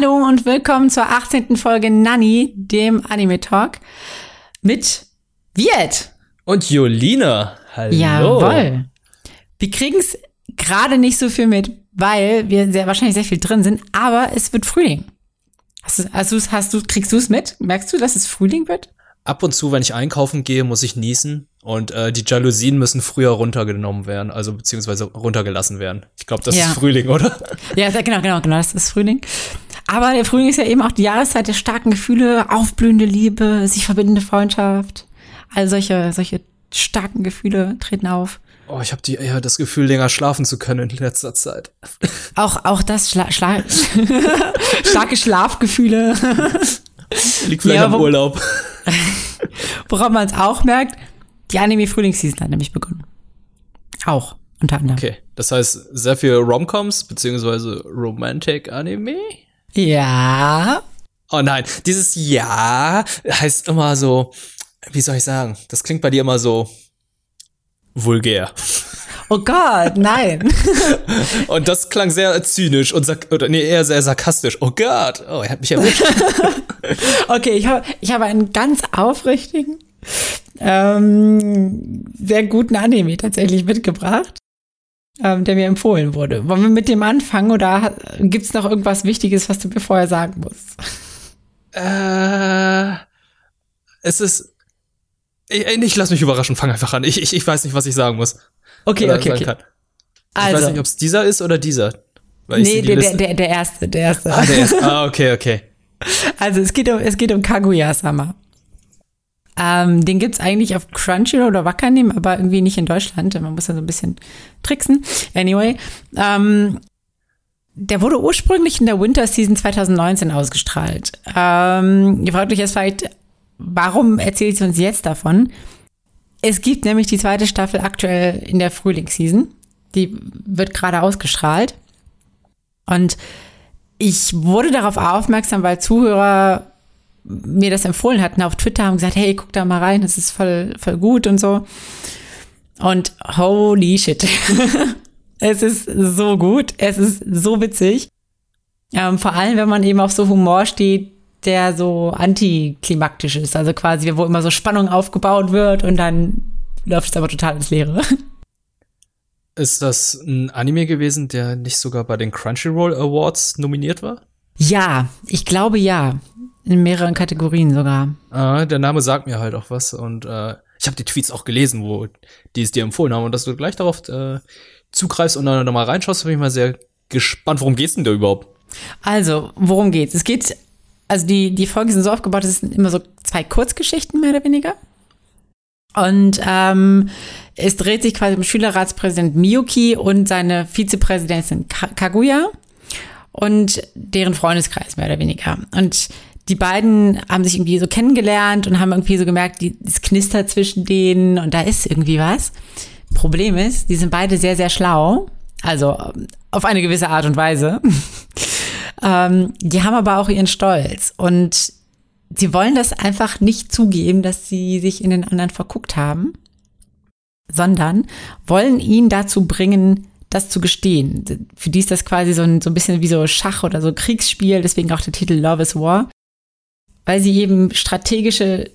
Hallo und willkommen zur 18. Folge Nanny, dem Anime Talk mit Viet. Und Jolina. Hallo. Jawohl. Wir kriegen es gerade nicht so viel mit, weil wir sehr wahrscheinlich sehr viel drin sind, aber es wird Frühling. Hast du, hast hast du, kriegst du es mit? Merkst du, dass es Frühling wird? Ab und zu, wenn ich einkaufen gehe, muss ich niesen und äh, die Jalousien müssen früher runtergenommen werden, also beziehungsweise runtergelassen werden. Ich glaube, das Ja. ist Frühling, oder? Ja, genau, genau, genau, das ist Frühling. Aber der Frühling ist ja eben auch die Jahreszeit der starken Gefühle, aufblühende Liebe, sich verbindende Freundschaft. All solche, solche starken Gefühle treten auf. Oh, ich habe die ja das Gefühl, länger schlafen zu können in letzter Zeit. Auch, auch das Schla Schla starke Schlafgefühle. Liegt vielleicht Ja, am Urlaub. Woran man es auch merkt, die Anime-Frühlingsseason hat nämlich begonnen. Auch, unter anderem. Okay, das heißt sehr viel Romcoms beziehungsweise Romantic Anime. Ja. Oh nein, dieses Ja heißt immer so, wie soll ich sagen? Das klingt bei dir immer so vulgär. Oh Gott, nein. Und das klang sehr zynisch und oder nee, eher sehr sarkastisch. Oh Gott, oh, er hat mich erwischt. Okay, ich habe ich habe einen ganz aufrichtigen, ähm, sehr guten Anime tatsächlich mitgebracht, ähm, der mir empfohlen wurde. Wollen wir mit dem anfangen oder gibt es noch irgendwas Wichtiges, was du mir vorher sagen musst? äh, es ist ich, ich lass mich überraschen, fang einfach an. Ich, ich, ich weiß nicht, was ich sagen muss. Okay, Oder okay, okay. kann. Ich weiß Also, nicht, ob es dieser ist oder dieser. Weil nee, der, der, der, der erste, der erste. Ah, der ist, ah, okay, okay. Also es geht um, es geht um Kaguya-sama. Ähm, den gibt's eigentlich auf Crunchyroll oder Wakanim, aber irgendwie nicht in Deutschland. Man muss ja so ein bisschen tricksen. Anyway, ähm, der wurde ursprünglich in der Winter Season 2019 ausgestrahlt. Ähm, ihr fragt euch jetzt vielleicht, warum erzähle ich uns jetzt davon? Es gibt nämlich die zweite Staffel aktuell in der Frühlingsseason. Die wird gerade ausgestrahlt. Und ich wurde darauf aufmerksam, weil Zuhörer mir das empfohlen hatten auf Twitter, haben gesagt, hey, guck da mal rein, das ist voll, voll gut und so. Und holy shit. es ist so gut, es ist so witzig. Ähm, vor allem, wenn man eben auf so Humor steht, der so antiklimaktisch ist. Also quasi, wo immer so Spannung aufgebaut wird und dann läuft es aber total ins Leere. Ist das ein Anime gewesen, der nicht sogar bei den Crunchyroll Awards nominiert war? Ja, ich glaube ja. In mehreren Kategorien sogar. Ah, der Name sagt mir halt auch was und äh, ich habe die Tweets auch gelesen, wo die es dir empfohlen haben und dass du gleich darauf äh, zugreifst und dann nochmal reinschaust, bin ich mal sehr gespannt. Worum geht's denn da überhaupt? Also, worum geht's? Es geht, also die, die Folgen sind so aufgebaut, es sind immer so zwei Kurzgeschichten, mehr oder weniger. Und ähm, es dreht sich quasi um Schülerratspräsident Miyuki und seine Vizepräsidentin Ka Kaguya und deren Freundeskreis, mehr oder weniger. Und die beiden haben sich irgendwie so kennengelernt und haben irgendwie so gemerkt, es knistert zwischen denen und da ist irgendwie was. Problem ist, die sind beide sehr, sehr schlau. Also auf eine gewisse Art und Weise. ähm, die haben aber auch ihren Stolz und sie wollen das einfach nicht zugeben, dass sie sich in den anderen verguckt haben, sondern wollen ihn dazu bringen, das zu gestehen. Für die ist das quasi so ein, so ein bisschen wie so Schach oder so Kriegsspiel, deswegen auch der Titel Love is War, weil sie eben strategische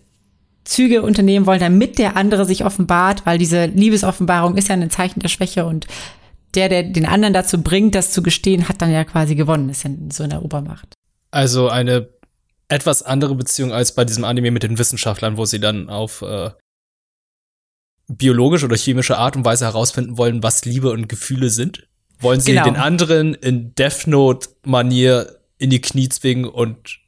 Züge unternehmen wollen, damit der andere sich offenbart, weil diese Liebesoffenbarung ist ja ein Zeichen der Schwäche und der, der den anderen dazu bringt, das zu gestehen, hat dann ja quasi gewonnen, ist ja so in der Obermacht. Also eine etwas andere Beziehung als bei diesem Anime mit den Wissenschaftlern, wo sie dann auf äh, biologische oder chemische Art und Weise herausfinden wollen, was Liebe und Gefühle sind. Wollen sie Genau. den anderen in Death Note-Manier in die Knie zwingen und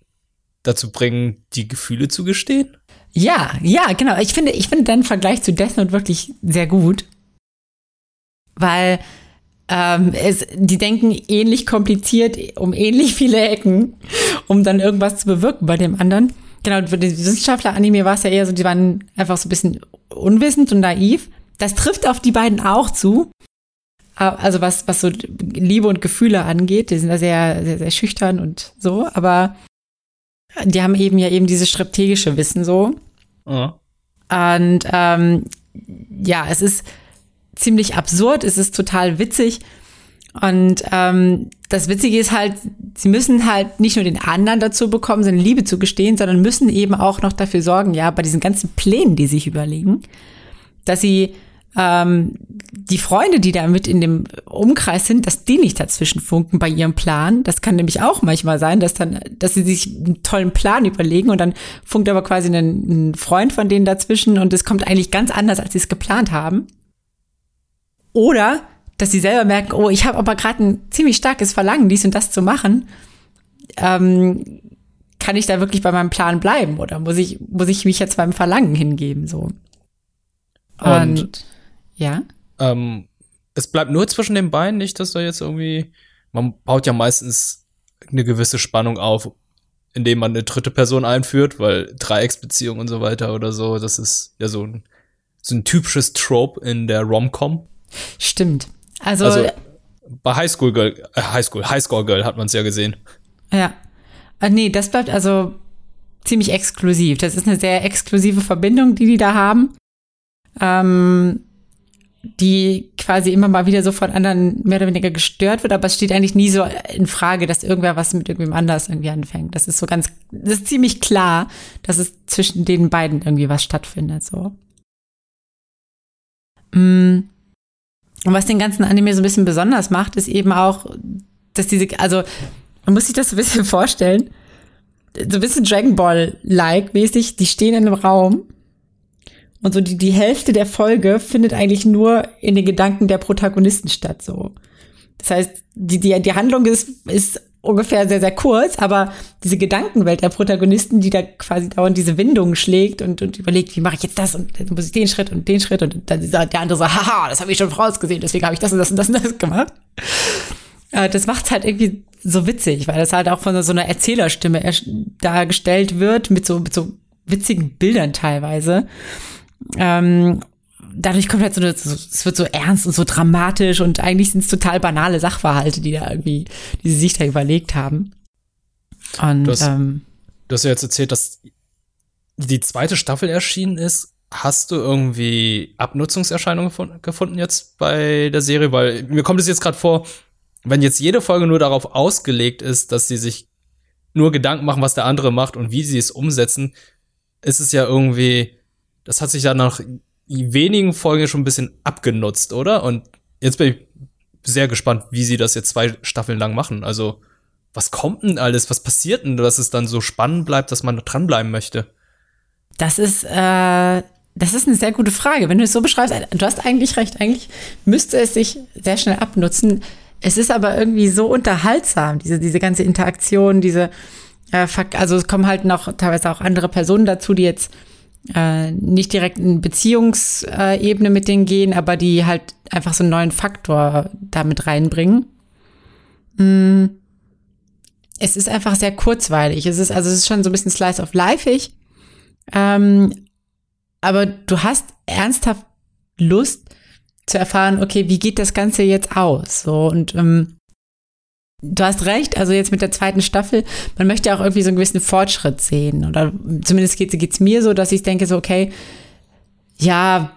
dazu bringen, die Gefühle zu gestehen? Ja, ja, genau. Ich finde, ich finde deinen Vergleich zu Death Note wirklich sehr gut. Weil ähm, es, die denken ähnlich kompliziert, um ähnlich viele Ecken, um dann irgendwas zu bewirken bei dem anderen. Genau, für die Wissenschaftler-Anime war es ja eher so, die waren einfach so ein bisschen unwissend und naiv. Das trifft auf die beiden auch zu. Also was, was so Liebe und Gefühle angeht, die sind da sehr, sehr, sehr schüchtern und so, aber die haben eben ja eben dieses strategische Wissen so. Ja. Und ähm, ja, es ist ziemlich absurd, es ist total witzig. Und ähm, das Witzige ist halt, sie müssen halt nicht nur den anderen dazu bekommen, seine Liebe zu gestehen, sondern müssen eben auch noch dafür sorgen, ja, bei diesen ganzen Plänen, die sie sich überlegen, dass sie ähm, die Freunde, die da mit in dem Umkreis sind, dass die nicht dazwischen funken bei ihrem Plan. Das kann nämlich auch manchmal sein, dass dann, dass sie sich einen tollen Plan überlegen und dann funkt aber quasi ein, ein Freund von denen dazwischen und es kommt eigentlich ganz anders, als sie es geplant haben. Oder dass sie selber merken, oh, ich habe aber gerade ein ziemlich starkes Verlangen, dies und das zu machen. Ähm, kann ich da wirklich bei meinem Plan bleiben oder muss ich, muss ich mich jetzt beim Verlangen hingeben? So. Und, und ja. Ähm, es bleibt nur zwischen den Beinen, nicht, dass da jetzt irgendwie. Man baut ja meistens eine gewisse Spannung auf, indem man eine dritte Person einführt, weil Dreiecksbeziehung und so weiter oder so, das ist ja so ein, so ein typisches Trope in der Rom-Com. Stimmt. Also, also bei Highschool Girl, äh, Highschool, Highschool Girl hat man es ja gesehen. Ja. Äh, nee, das bleibt also ziemlich exklusiv. Das ist eine sehr exklusive Verbindung, die die da haben. Ähm, die quasi immer mal wieder so von anderen mehr oder weniger gestört wird, aber es steht eigentlich nie so in Frage, dass irgendwer was mit irgendwem anders irgendwie anfängt. Das ist so ganz, das ist ziemlich klar, dass es zwischen den beiden irgendwie was stattfindet, so. Mm. Und was den ganzen Anime so ein bisschen besonders macht, ist eben auch, dass diese, also man muss sich das so ein bisschen vorstellen, so ein bisschen Dragon Ball-like mäßig, die stehen in einem Raum und so die, die Hälfte der Folge findet eigentlich nur in den Gedanken der Protagonisten statt, so. Das heißt, die, die, die Handlung ist, ist ungefähr sehr, sehr kurz, aber diese Gedankenwelt der Protagonisten, die da quasi dauernd diese Windungen schlägt und, und überlegt, wie mache ich jetzt das und dann muss ich den Schritt und den Schritt und dann sagt der andere so, haha, das habe ich schon vorausgesehen, deswegen habe ich das und das und das und das gemacht. Äh, das macht's halt irgendwie so witzig, weil das halt auch von so einer Erzählerstimme dargestellt wird, mit so, mit so witzigen Bildern teilweise. Ähm, dadurch kommt halt so eine, es wird so ernst und so dramatisch und eigentlich sind es total banale Sachverhalte, die da irgendwie, die sie sich da überlegt haben. Und, du, hast, ähm, du hast ja jetzt erzählt, dass die zweite Staffel erschienen ist. Hast du irgendwie Abnutzungserscheinungen gefunden jetzt bei der Serie? Weil mir kommt es jetzt gerade vor, wenn jetzt jede Folge nur darauf ausgelegt ist, dass sie sich nur Gedanken machen, was der andere macht und wie sie es umsetzen, ist es ja irgendwie, das hat sich dann nach wenigen Folgen schon ein bisschen abgenutzt, oder? Und jetzt bin ich sehr gespannt, wie sie das jetzt zwei Staffeln lang machen. Also, was kommt denn alles? Was passiert denn, dass es dann so spannend bleibt, dass man dranbleiben möchte? Das ist, äh, das ist eine sehr gute Frage. Wenn du es so beschreibst, du hast eigentlich recht. Eigentlich müsste es sich sehr schnell abnutzen. Es ist aber irgendwie so unterhaltsam, diese, diese ganze Interaktion, diese, äh, also es kommen halt noch teilweise auch andere Personen dazu, die jetzt äh, nicht direkt in Beziehungsebene mit denen gehen, aber die halt einfach so einen neuen Faktor damit reinbringen. Mm. Es ist einfach sehr kurzweilig. Es ist, also es ist schon so ein bisschen Slice of Lifeig. Ähm, aber du hast ernsthaft Lust zu erfahren, okay, wie geht das Ganze jetzt aus? So, und ähm, Du hast recht, also jetzt mit der zweiten Staffel, man möchte auch irgendwie so einen gewissen Fortschritt sehen. Oder zumindest geht es mir so, dass ich denke so, okay, ja,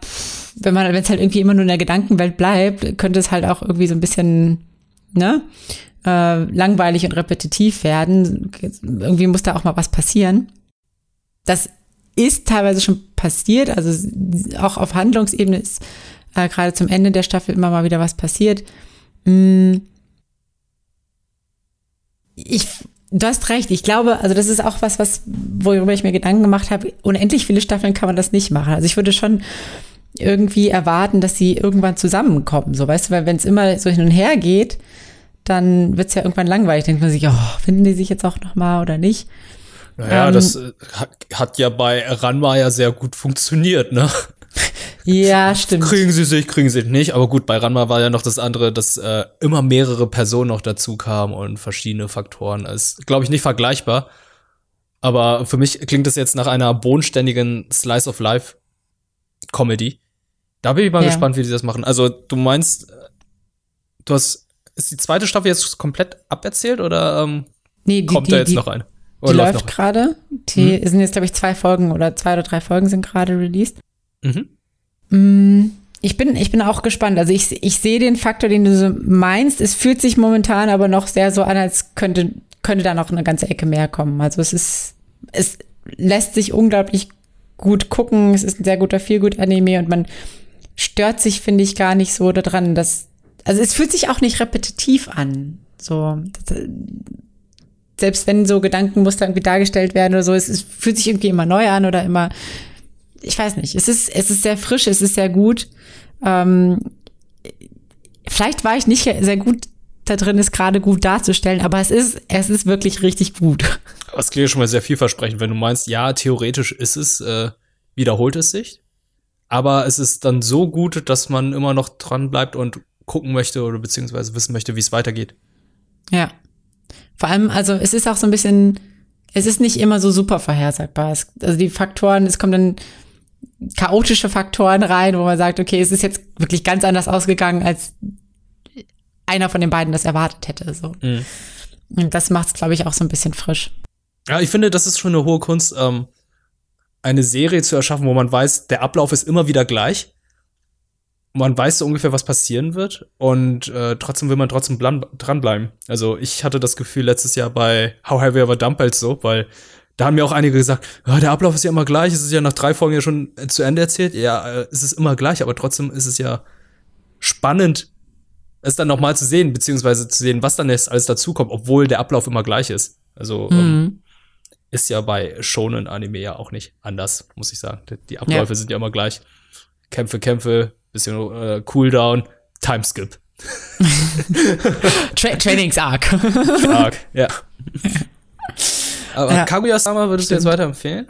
wenn man, wenn es halt irgendwie immer nur in der Gedankenwelt bleibt, könnte es halt auch irgendwie so ein bisschen, ne, äh, langweilig und repetitiv werden. Irgendwie muss da auch mal was passieren. Das ist teilweise schon passiert, also auch auf Handlungsebene ist äh, gerade zum Ende der Staffel immer mal wieder was passiert. Mm ich, du hast recht. Ich glaube, also das ist auch was, was, worüber ich mir Gedanken gemacht habe. Unendlich viele Staffeln kann man das nicht machen. Also ich würde schon irgendwie erwarten, dass sie irgendwann zusammenkommen. So, weißt du, weil wenn es immer so hin und her geht, dann wird es ja irgendwann langweilig. Denkt man sich, oh, finden die sich jetzt auch noch mal oder nicht? Naja, ähm, das äh, hat ja bei Ranma ja sehr gut funktioniert, ne? Ja, stimmt. Kriegen sie sich, kriegen sie sich nicht. Aber gut, bei Ranma war ja noch das andere, dass äh, immer mehrere Personen noch dazu kamen und verschiedene Faktoren. ist, glaube ich, nicht vergleichbar. Aber für mich klingt das jetzt nach einer bodenständigen Slice of Life Comedy. Da bin ich mal ja. gespannt, wie die das machen. Also, du meinst, du hast, ist die zweite Staffel jetzt komplett aberzählt oder ähm, nee, die, kommt die, da jetzt die, noch ein? Oder die läuft gerade. Die hm. sind jetzt, glaube ich, zwei Folgen oder zwei oder drei Folgen sind gerade released. Mhm. Mm, Ich bin, ich bin auch gespannt. Also ich, ich sehe den Faktor, den du so meinst. Es fühlt sich momentan aber noch sehr so an, als könnte, könnte da noch eine ganze Ecke mehr kommen. Also es ist, es lässt sich unglaublich gut gucken. Es ist ein sehr guter Feelgood-Anime und man stört sich, finde ich, gar nicht so daran, dass, also es fühlt sich auch nicht repetitiv an. So, das, selbst wenn so Gedankenmuster irgendwie dargestellt werden oder so, es, es fühlt sich irgendwie immer neu an oder immer, ich weiß nicht, es ist, es ist sehr frisch, es ist sehr gut. Ähm, vielleicht war ich nicht sehr gut da drin, es gerade gut darzustellen, aber es ist, es ist wirklich richtig gut. Das klingt schon mal sehr vielversprechend, wenn du meinst, ja, theoretisch ist es, äh, wiederholt es sich, aber es ist dann so gut, dass man immer noch dran bleibt und gucken möchte oder beziehungsweise wissen möchte, wie es weitergeht. Ja. Vor allem, also es ist auch so ein bisschen, es ist nicht immer so super vorhersagbar. Es, also die Faktoren, es kommen dann chaotische Faktoren rein, wo man sagt, okay, es ist jetzt wirklich ganz anders ausgegangen, als einer von den beiden das erwartet hätte. So. Mhm. Und das macht es, glaube ich, auch so ein bisschen frisch. Ja, ich finde, das ist schon eine hohe Kunst, ähm, eine Serie zu erschaffen, wo man weiß, der Ablauf ist immer wieder gleich man weiß so ungefähr, was passieren wird und äh, trotzdem will man trotzdem dranbleiben. Also ich hatte das Gefühl letztes Jahr bei How Heavy Ever Dumbbells so, weil da haben mir auch einige gesagt, ja, der Ablauf ist ja immer gleich, es ist ja nach drei Folgen ja schon zu Ende erzählt. Ja, äh, es ist immer gleich, aber trotzdem ist es ja spannend, es dann nochmal zu sehen, beziehungsweise zu sehen, was dann jetzt alles dazukommt, obwohl der Ablauf immer gleich ist. Also ähm, mhm. ähm, ist ja bei Shonen Anime ja auch nicht anders, muss ich sagen. Die Abläufe ja. sind ja immer gleich. Kämpfe, Kämpfe, bisschen äh, Cooldown, Timeskip. Tra Trainings Arc. Arc, ja. Aber ja, Kaguya-sama würdest stimmt. du jetzt weiterempfehlen?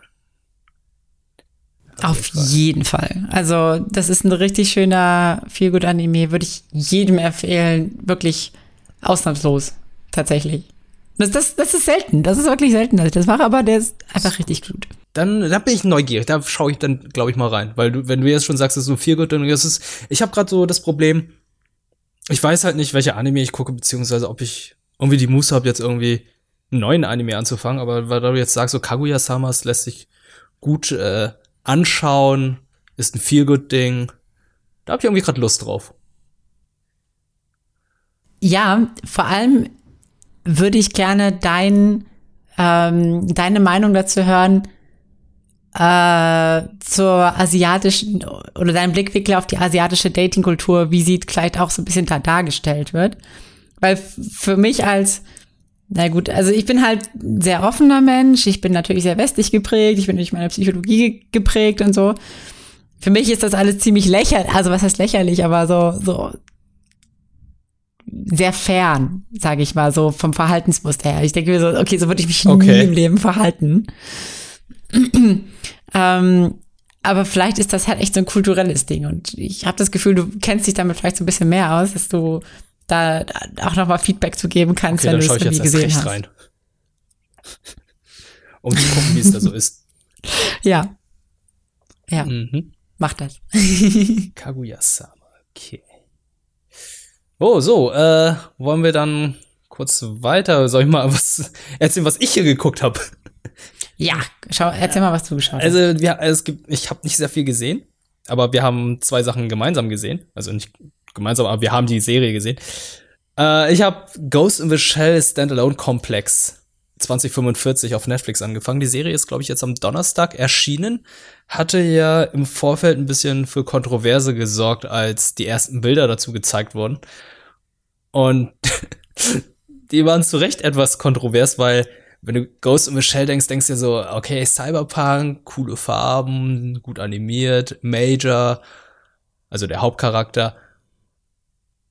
Auf jeden Fall. Also, das ist ein richtig schöner, gut Anime. Würde ich jedem empfehlen. Wirklich ausnahmslos. Tatsächlich. Das, das, das ist selten. Das ist wirklich selten, dass ich das mache, aber der ist einfach richtig gut. Dann, da bin ich neugierig. Da schaue ich dann, glaube ich, mal rein. Weil du, wenn du jetzt schon sagst, es ist so gut, dann ist es. Ich habe gerade so das Problem, ich weiß halt nicht, welche Anime ich gucke, beziehungsweise ob ich irgendwie die Muße habe, jetzt irgendwie neuen Anime anzufangen. Aber weil du jetzt sagst, so Kaguya-Samas lässt sich gut äh, anschauen, ist ein Feel-Good-Ding. Da habe ich irgendwie gerade Lust drauf. Ja, vor allem würde ich gerne dein, ähm, deine Meinung dazu hören äh, zur asiatischen oder deinen Blickwinkel auf die asiatische Datingkultur, wie sie vielleicht auch so ein bisschen da dargestellt wird. Weil für mich als, na gut, also ich bin halt ein sehr offener Mensch, ich bin natürlich sehr westlich geprägt, ich bin durch meine Psychologie geprägt und so. Für mich ist das alles ziemlich lächerlich, also was heißt lächerlich, aber so, so sehr fern, sage ich mal, so vom Verhaltensmuster her. Ich denke mir so, okay, so würde ich mich okay. nie im Leben verhalten. ähm, aber vielleicht ist das halt echt so ein kulturelles Ding und ich habe das Gefühl, du kennst dich damit vielleicht so ein bisschen mehr aus, dass du da auch noch mal Feedback zu geben kannst, okay, wenn du es irgendwie gesehen hast. Rein. um zu gucken, wie es da so ist. Ja. Ja. Mhm. Mach das. Kaguya-sama. Okay. Oh, so, äh, wollen wir dann kurz weiter, soll ich mal was erzählen, was ich hier geguckt habe? Ja, schau, erzähl mal, was du geschaut hast. Also, wir, es gibt, ich habe nicht sehr viel gesehen, aber wir haben zwei Sachen gemeinsam gesehen. Also nicht gemeinsam, aber wir haben die Serie gesehen. Äh, ich habe Ghost in the Shell Standalone Complex 2045 auf Netflix angefangen. Die Serie ist, glaube ich, jetzt am Donnerstag erschienen. Hatte ja im Vorfeld ein bisschen für Kontroverse gesorgt, als die ersten Bilder dazu gezeigt wurden. Und die waren zu Recht etwas kontrovers, weil wenn du Ghost in the Shell denkst, denkst du dir so, okay, Cyberpunk, coole Farben, gut animiert, Major, also der Hauptcharakter.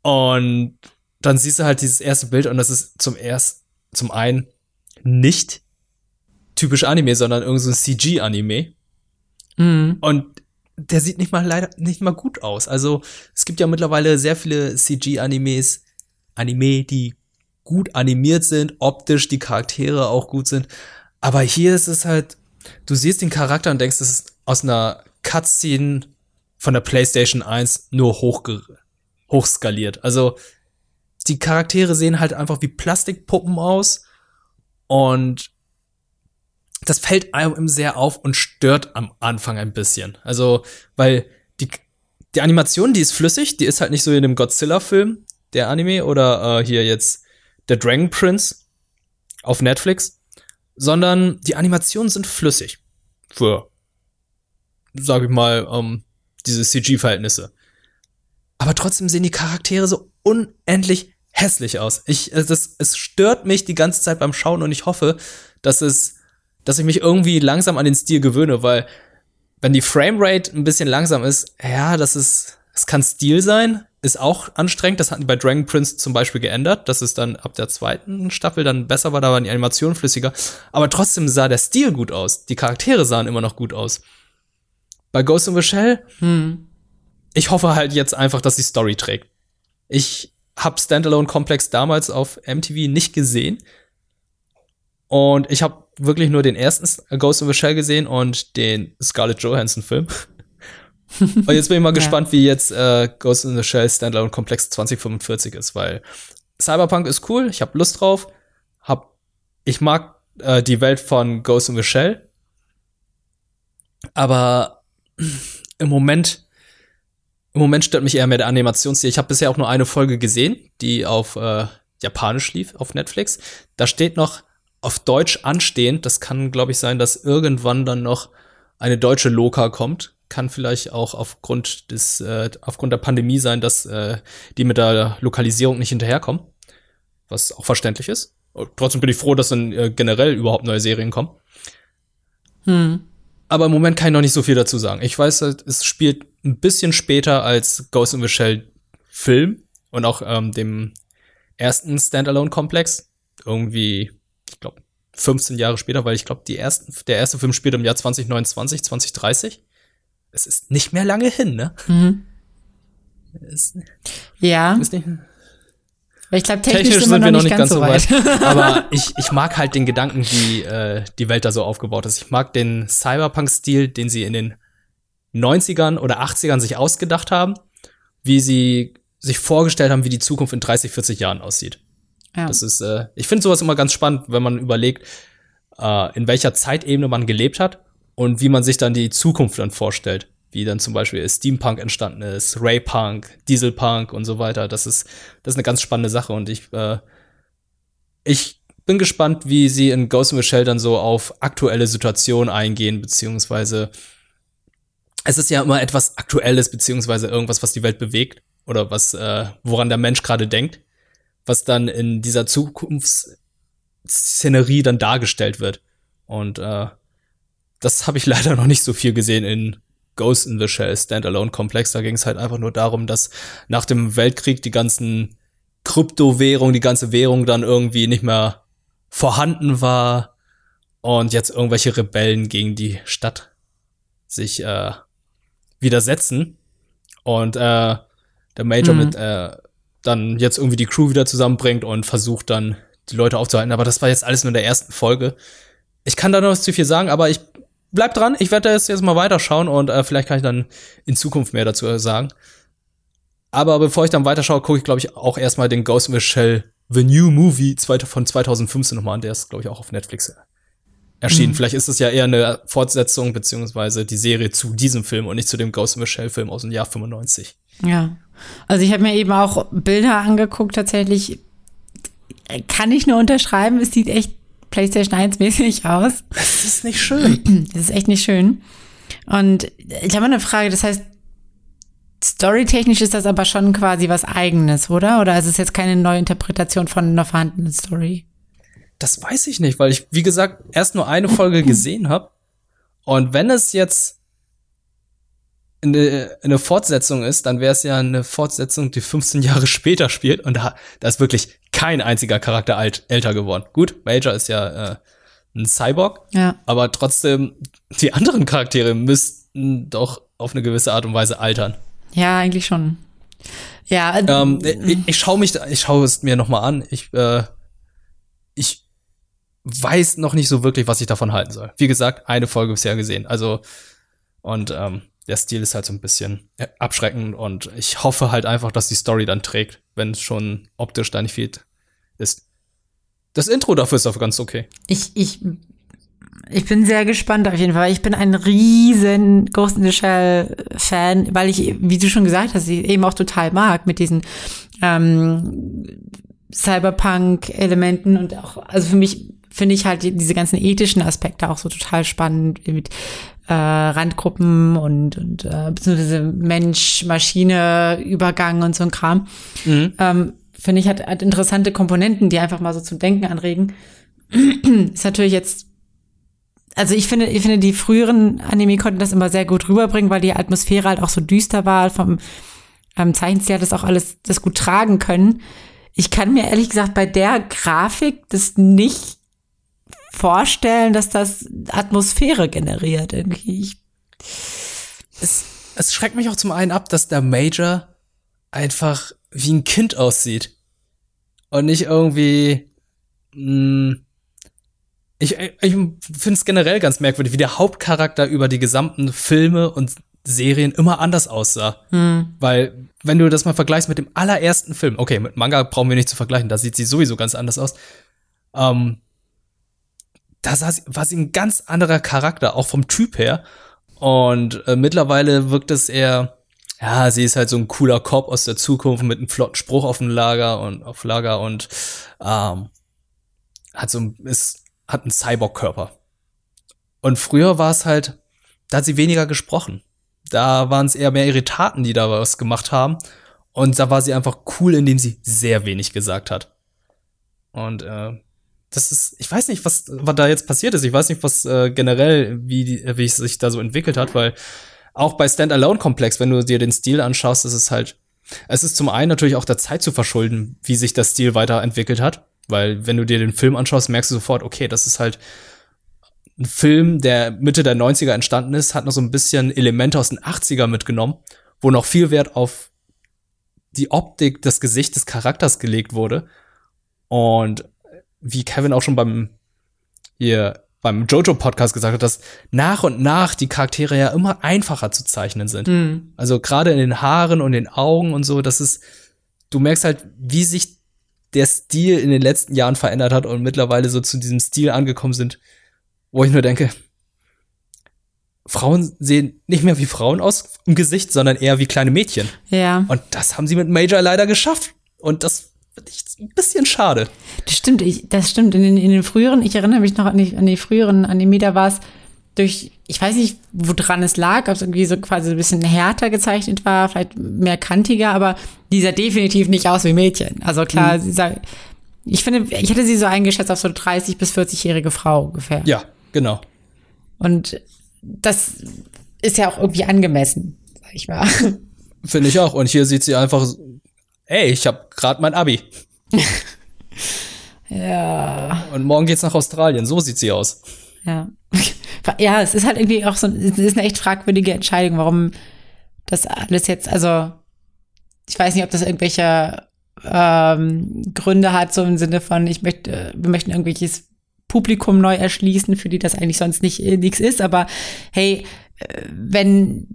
Und dann siehst du halt dieses erste Bild und das ist zum ersten, zum einen nicht typisch Anime, sondern irgend so ein CG-Anime. Mhm. Und der sieht nicht mal leider nicht mal gut aus. Also es gibt ja mittlerweile sehr viele CG-Animes, Anime, die gut animiert sind, optisch die Charaktere auch gut sind. Aber hier ist es halt, du siehst den Charakter und denkst, das ist aus einer Cutscene von der PlayStation 1 nur hoch, hochskaliert. Also die Charaktere sehen halt einfach wie Plastikpuppen aus und das fällt einem sehr auf und stört am Anfang ein bisschen. Also, weil die die Animation, die ist flüssig, die ist halt nicht so in dem Godzilla-Film, der Anime, oder äh, hier jetzt der Dragon Prince auf Netflix, sondern die Animationen sind flüssig. Für, sag ich mal, ähm, diese CG-Verhältnisse. Aber trotzdem sehen die Charaktere so unendlich hässlich aus. Ich, es, es stört mich die ganze Zeit beim Schauen und ich hoffe, dass es, dass ich mich irgendwie langsam an den Stil gewöhne, weil wenn die Framerate ein bisschen langsam ist, ja, das ist, es kann Stil sein, ist auch anstrengend. Das hatten die bei Dragon Prince zum Beispiel geändert, dass es dann ab der zweiten Staffel dann besser war, da waren die Animationen flüssiger. Aber trotzdem sah der Stil gut aus. Die Charaktere sahen immer noch gut aus. Bei Ghost in the Shell, hm. Ich hoffe halt jetzt einfach, dass die Story trägt. Ich habe Standalone Complex damals auf MTV nicht gesehen. Und ich habe wirklich nur den ersten Ghost in the Shell gesehen und den Scarlett Johansson Film. und jetzt bin ich mal gespannt, wie jetzt äh, Ghost in the Shell Standalone Complex 2045 ist, weil Cyberpunk ist cool, ich habe Lust drauf, hab, ich mag äh, die Welt von Ghost in the Shell, aber im Moment im Moment stört mich eher mehr der Animationsstil. Ich habe bisher auch nur eine Folge gesehen, die auf äh, Japanisch lief, auf Netflix. Da steht noch auf Deutsch anstehend. Das kann, glaube ich, sein, dass irgendwann dann noch eine deutsche Loka kommt. Kann vielleicht auch aufgrund des, äh, aufgrund der Pandemie sein, dass äh, die mit der Lokalisierung nicht hinterherkommen. Was auch verständlich ist. Trotzdem bin ich froh, dass dann äh, generell überhaupt neue Serien kommen. Hm. Aber im Moment kann ich noch nicht so viel dazu sagen. Ich weiß, es spielt ein bisschen später als Ghost in the Shell Film und auch ähm, dem ersten Standalone-Komplex. Irgendwie, ich glaube, 15 Jahre später, weil ich glaube, der erste Film spielt im Jahr 2029, 2030. Es ist nicht mehr lange hin, ne? Mhm. Es, ja. Ist nicht, ich glaube, technisch, technisch, sind, wir noch, nicht, ganz, ganz so weit. weit. Aber ich, ich mag halt den Gedanken, wie äh, die Welt da so aufgebaut ist. Ich mag den Cyberpunk-Stil, den sie in den 90ern oder 80ern sich ausgedacht haben, wie sie sich vorgestellt haben, wie die Zukunft in 30, 40 Jahren aussieht. Ja. Das ist, äh, ich finde sowas immer ganz spannend, wenn man überlegt, äh, in welcher Zeitebene man gelebt hat und wie man sich dann die Zukunft dann vorstellt wie dann zum Beispiel Steampunk entstanden ist, Raypunk, Dieselpunk und so weiter. Das ist, das ist eine ganz spannende Sache und ich, äh, ich bin gespannt, wie sie in Ghost in the Shell dann so auf aktuelle Situationen eingehen, beziehungsweise es ist ja immer etwas Aktuelles, beziehungsweise irgendwas, was die Welt bewegt oder was, äh, woran der Mensch gerade denkt, was dann in dieser Zukunftsszenerie dann dargestellt wird. Und äh, das habe ich leider noch nicht so viel gesehen in Ghost in the Shell Standalone Komplex. Da ging es halt einfach nur darum, dass nach dem Weltkrieg die ganzen Kryptowährungen, die ganze Währung dann irgendwie nicht mehr vorhanden war und jetzt irgendwelche Rebellen gegen die Stadt sich äh, widersetzen und äh, der Major mhm. mit äh, dann jetzt irgendwie die Crew wieder zusammenbringt und versucht dann die Leute aufzuhalten. Aber das war jetzt alles nur in der ersten Folge. Ich kann da noch nicht zu viel sagen, aber ich bleibt dran, ich werde das jetzt mal weiterschauen und äh, vielleicht kann ich dann in Zukunft mehr dazu äh, sagen. Aber bevor ich dann weiterschaue, gucke ich, glaube ich, auch erstmal den Ghost in the Shell The New Movie von 2015 nochmal an. Der ist, glaube ich, auch auf Netflix erschienen. Mhm. Vielleicht ist es ja eher eine Fortsetzung, beziehungsweise die Serie zu diesem Film und nicht zu dem Ghost in the Shell Film aus dem Jahr 95. Ja. Also ich habe mir eben auch Bilder angeguckt, tatsächlich. Kann ich nur unterschreiben, es sieht echt PlayStation 1 mäßig aus. Das ist nicht schön. Das ist echt nicht schön. Und ich habe eine Frage, das heißt, storytechnisch ist das aber schon quasi was eigenes, oder? Oder ist es jetzt keine neue Interpretation von einer vorhandenen Story? Das weiß ich nicht, weil ich, wie gesagt, erst nur eine Folge gesehen habe. Und wenn es jetzt eine, eine Fortsetzung ist, dann wäre es ja eine Fortsetzung, die 15 Jahre später spielt. Und da, da ist wirklich kein einziger Charakter alt, älter geworden. Gut, Major ist ja äh, ein Cyborg, ja. aber trotzdem, die anderen Charaktere müssten doch auf eine gewisse Art und Weise altern. Ja, eigentlich schon. Ja. Ähm, ich, ich schaue mich, ich schaue es mir noch mal an. Ich, äh, ich weiß noch nicht so wirklich, was ich davon halten soll. Wie gesagt, eine Folge bisher gesehen. Also und ähm, der Stil ist halt so ein bisschen abschreckend und ich hoffe halt einfach, dass die Story dann trägt, wenn es schon optisch da nicht viel ist. Das Intro dafür ist auch ganz okay. Ich, ich Ich bin sehr gespannt auf jeden Fall. Ich bin ein riesen Ghost in the Shell Fan, weil ich, wie du schon gesagt hast, ich eben auch total mag mit diesen ähm, Cyberpunk-Elementen und auch, also für mich finde ich halt diese ganzen ethischen Aspekte auch so total spannend mit äh, Randgruppen und, und äh, beziehungsweise Mensch-Maschine-Übergang und so ein Kram. Mhm. Ähm, finde ich hat, hat interessante Komponenten, die einfach mal so zum Denken anregen. ist natürlich jetzt also ich finde, ich finde, die früheren Anime konnten das immer sehr gut rüberbringen, weil die Atmosphäre halt auch so düster war. Vom ähm, Zeichenstil hat das auch alles das gut tragen können. Ich kann mir ehrlich gesagt bei der Grafik das nicht vorstellen, dass das Atmosphäre generiert. Irgendwie. Ich, es, es schreckt mich auch zum einen ab, dass der Major einfach wie ein Kind aussieht. Und nicht irgendwie. Mh, hm, ich, ich finde es generell ganz merkwürdig, wie der Hauptcharakter über die gesamten Filme und Serien immer anders aussah. Hm. Weil, wenn du das mal vergleichst mit dem allerersten Film, okay, mit Manga brauchen wir nicht zu vergleichen, da sieht sie sowieso ganz anders aus. Ähm, da sie, war sie ein ganz anderer Charakter, auch vom Typ her. Und äh, mittlerweile wirkt es eher, ja, sie ist halt so ein cooler Cop aus der Zukunft mit einem flotten Spruch auf dem Lager und auf Lager und ähm, hat so ist hat einen Cyborg-Körper. Und früher war es halt, da hat sie weniger gesprochen. Da waren es eher mehr Irritaten, die da was gemacht haben. Und da war sie einfach cool, indem sie sehr wenig gesagt hat. Und äh, das ist, ich weiß nicht, was, was da jetzt passiert ist. Ich weiß nicht, was äh, generell, wie, wie es sich da so entwickelt hat, weil auch bei Standalone-Komplex, wenn du dir den Stil anschaust, ist es halt, es ist zum einen natürlich auch der Zeit zu verschulden, wie sich der Stil weiterentwickelt hat. Weil wenn du dir den Film anschaust, merkst du sofort, okay, das ist halt ein Film, der Mitte der 90er entstanden ist, hat noch so ein bisschen Elemente aus den 80er mitgenommen, wo noch viel Wert auf die Optik, das Gesicht des Charakters gelegt wurde. Und wie Kevin auch schon beim hier beim Jojo-Podcast gesagt hat, dass nach und nach die Charaktere ja immer einfacher zu zeichnen sind. Mhm. Also gerade in den Haaren und den Augen und so, das ist, du merkst halt, wie sich der Stil in den letzten Jahren verändert hat und mittlerweile so zu diesem Stil angekommen sind, wo ich nur denke, Frauen sehen nicht mehr wie Frauen aus im Gesicht, sondern eher wie kleine Mädchen. Ja. Und das haben sie mit Major leider geschafft. Und das ein bisschen schade. Das stimmt, ich, das stimmt. In den, in den früheren, ich erinnere mich noch an die, an die früheren Anime, da war es durch, ich weiß nicht, woran es lag, ob es irgendwie so quasi ein bisschen härter gezeichnet war, vielleicht mehr kantiger, aber die sah definitiv nicht aus wie Mädchen. Also klar, mhm. sie sah, ich finde, ich hätte sie so eingeschätzt auf so 30 bis 40-jährige Frau ungefähr. Ja, genau. Und das ist ja auch irgendwie angemessen, sag ich mal. Finde ich auch. Und hier sieht sie einfach, ey, ich habe gerade mein Abi. ja. Und morgen geht's nach Australien. So sieht sie aus. Ja. Ja, es ist halt irgendwie auch so, es ist eine echt fragwürdige Entscheidung, warum das alles jetzt, also ich weiß nicht, ob das irgendwelche ähm, Gründe hat, so im Sinne von, ich möchte, wir möchten irgendwelches Publikum neu erschließen, für die das eigentlich sonst nicht äh, nichts ist, aber hey, äh, wenn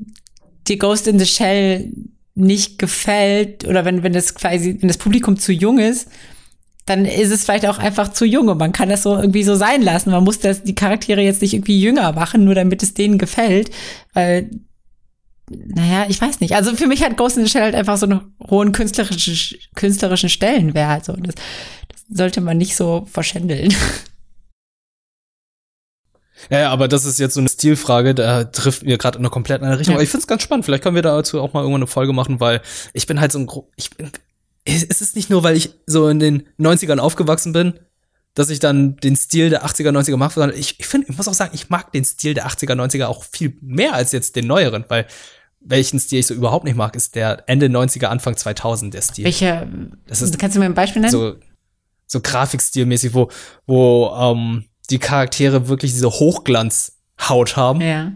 die Ghost in the Shell nicht gefällt oder wenn, wenn das quasi, wenn das Publikum zu jung ist, dann ist es vielleicht auch einfach zu jung und man kann das so irgendwie so sein lassen. Man muss das, die Charaktere jetzt nicht irgendwie jünger machen, nur damit es denen gefällt, weil, naja, ich weiß nicht. Also für mich hat Ghost in the Shell halt einfach so einen hohen künstlerischen, künstlerischen Stellenwert. So. Das, das sollte man nicht so verschändeln. Ja, ja, aber das ist jetzt so eine Stilfrage, da trifft mir gerade in einer komplett andere Richtung. Aber ich finde es ganz spannend. Vielleicht können wir dazu auch mal irgendwann eine Folge machen, weil ich bin halt so ein, ich bin es ist nicht nur, weil ich so in den 90ern aufgewachsen bin, dass ich dann den Stil der 80er, 90er mag, sondern ich, ich finde, ich muss auch sagen, ich mag den Stil der 80er, 90er auch viel mehr als jetzt den neueren, weil welchen Stil ich so überhaupt nicht mag, ist der Ende 90er, Anfang 2000 der Stil. Welcher? Das ist, kannst du mir ein Beispiel nennen? So, so Grafikstilmäßig, wo, wo ähm, die Charaktere wirklich diese Hochglanzhaut haben. Ja.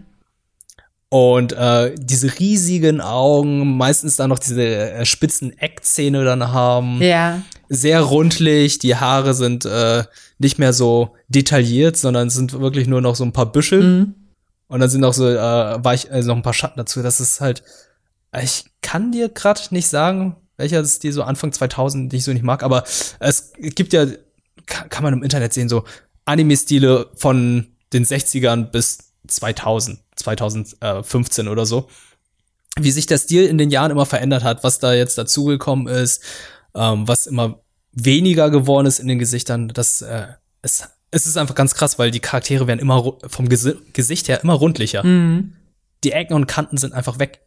Und äh, diese riesigen Augen, meistens dann noch diese äh, spitzen Eckzähne dann haben. Ja. Sehr rundlich, die Haare sind äh, nicht mehr so detailliert, sondern sind wirklich nur noch so ein paar Büschel. Mhm. Und dann sind noch so äh, weich, also noch ein paar Schatten dazu. Das ist halt, ich kann dir gerade nicht sagen, welcher ist die so Anfang 2000, die ich so nicht mag, aber es gibt ja, kann man im Internet sehen, so Anime-Stile von den 60ern bis 2000, 2015 oder so. Wie sich der Stil in den Jahren immer verändert hat, was da jetzt dazugekommen ist, ähm, was immer weniger geworden ist in den Gesichtern, das äh, es, es ist einfach ganz krass, weil die Charaktere werden immer vom Gesi Gesicht her immer rundlicher. Mhm. Die Ecken und Kanten sind einfach weg.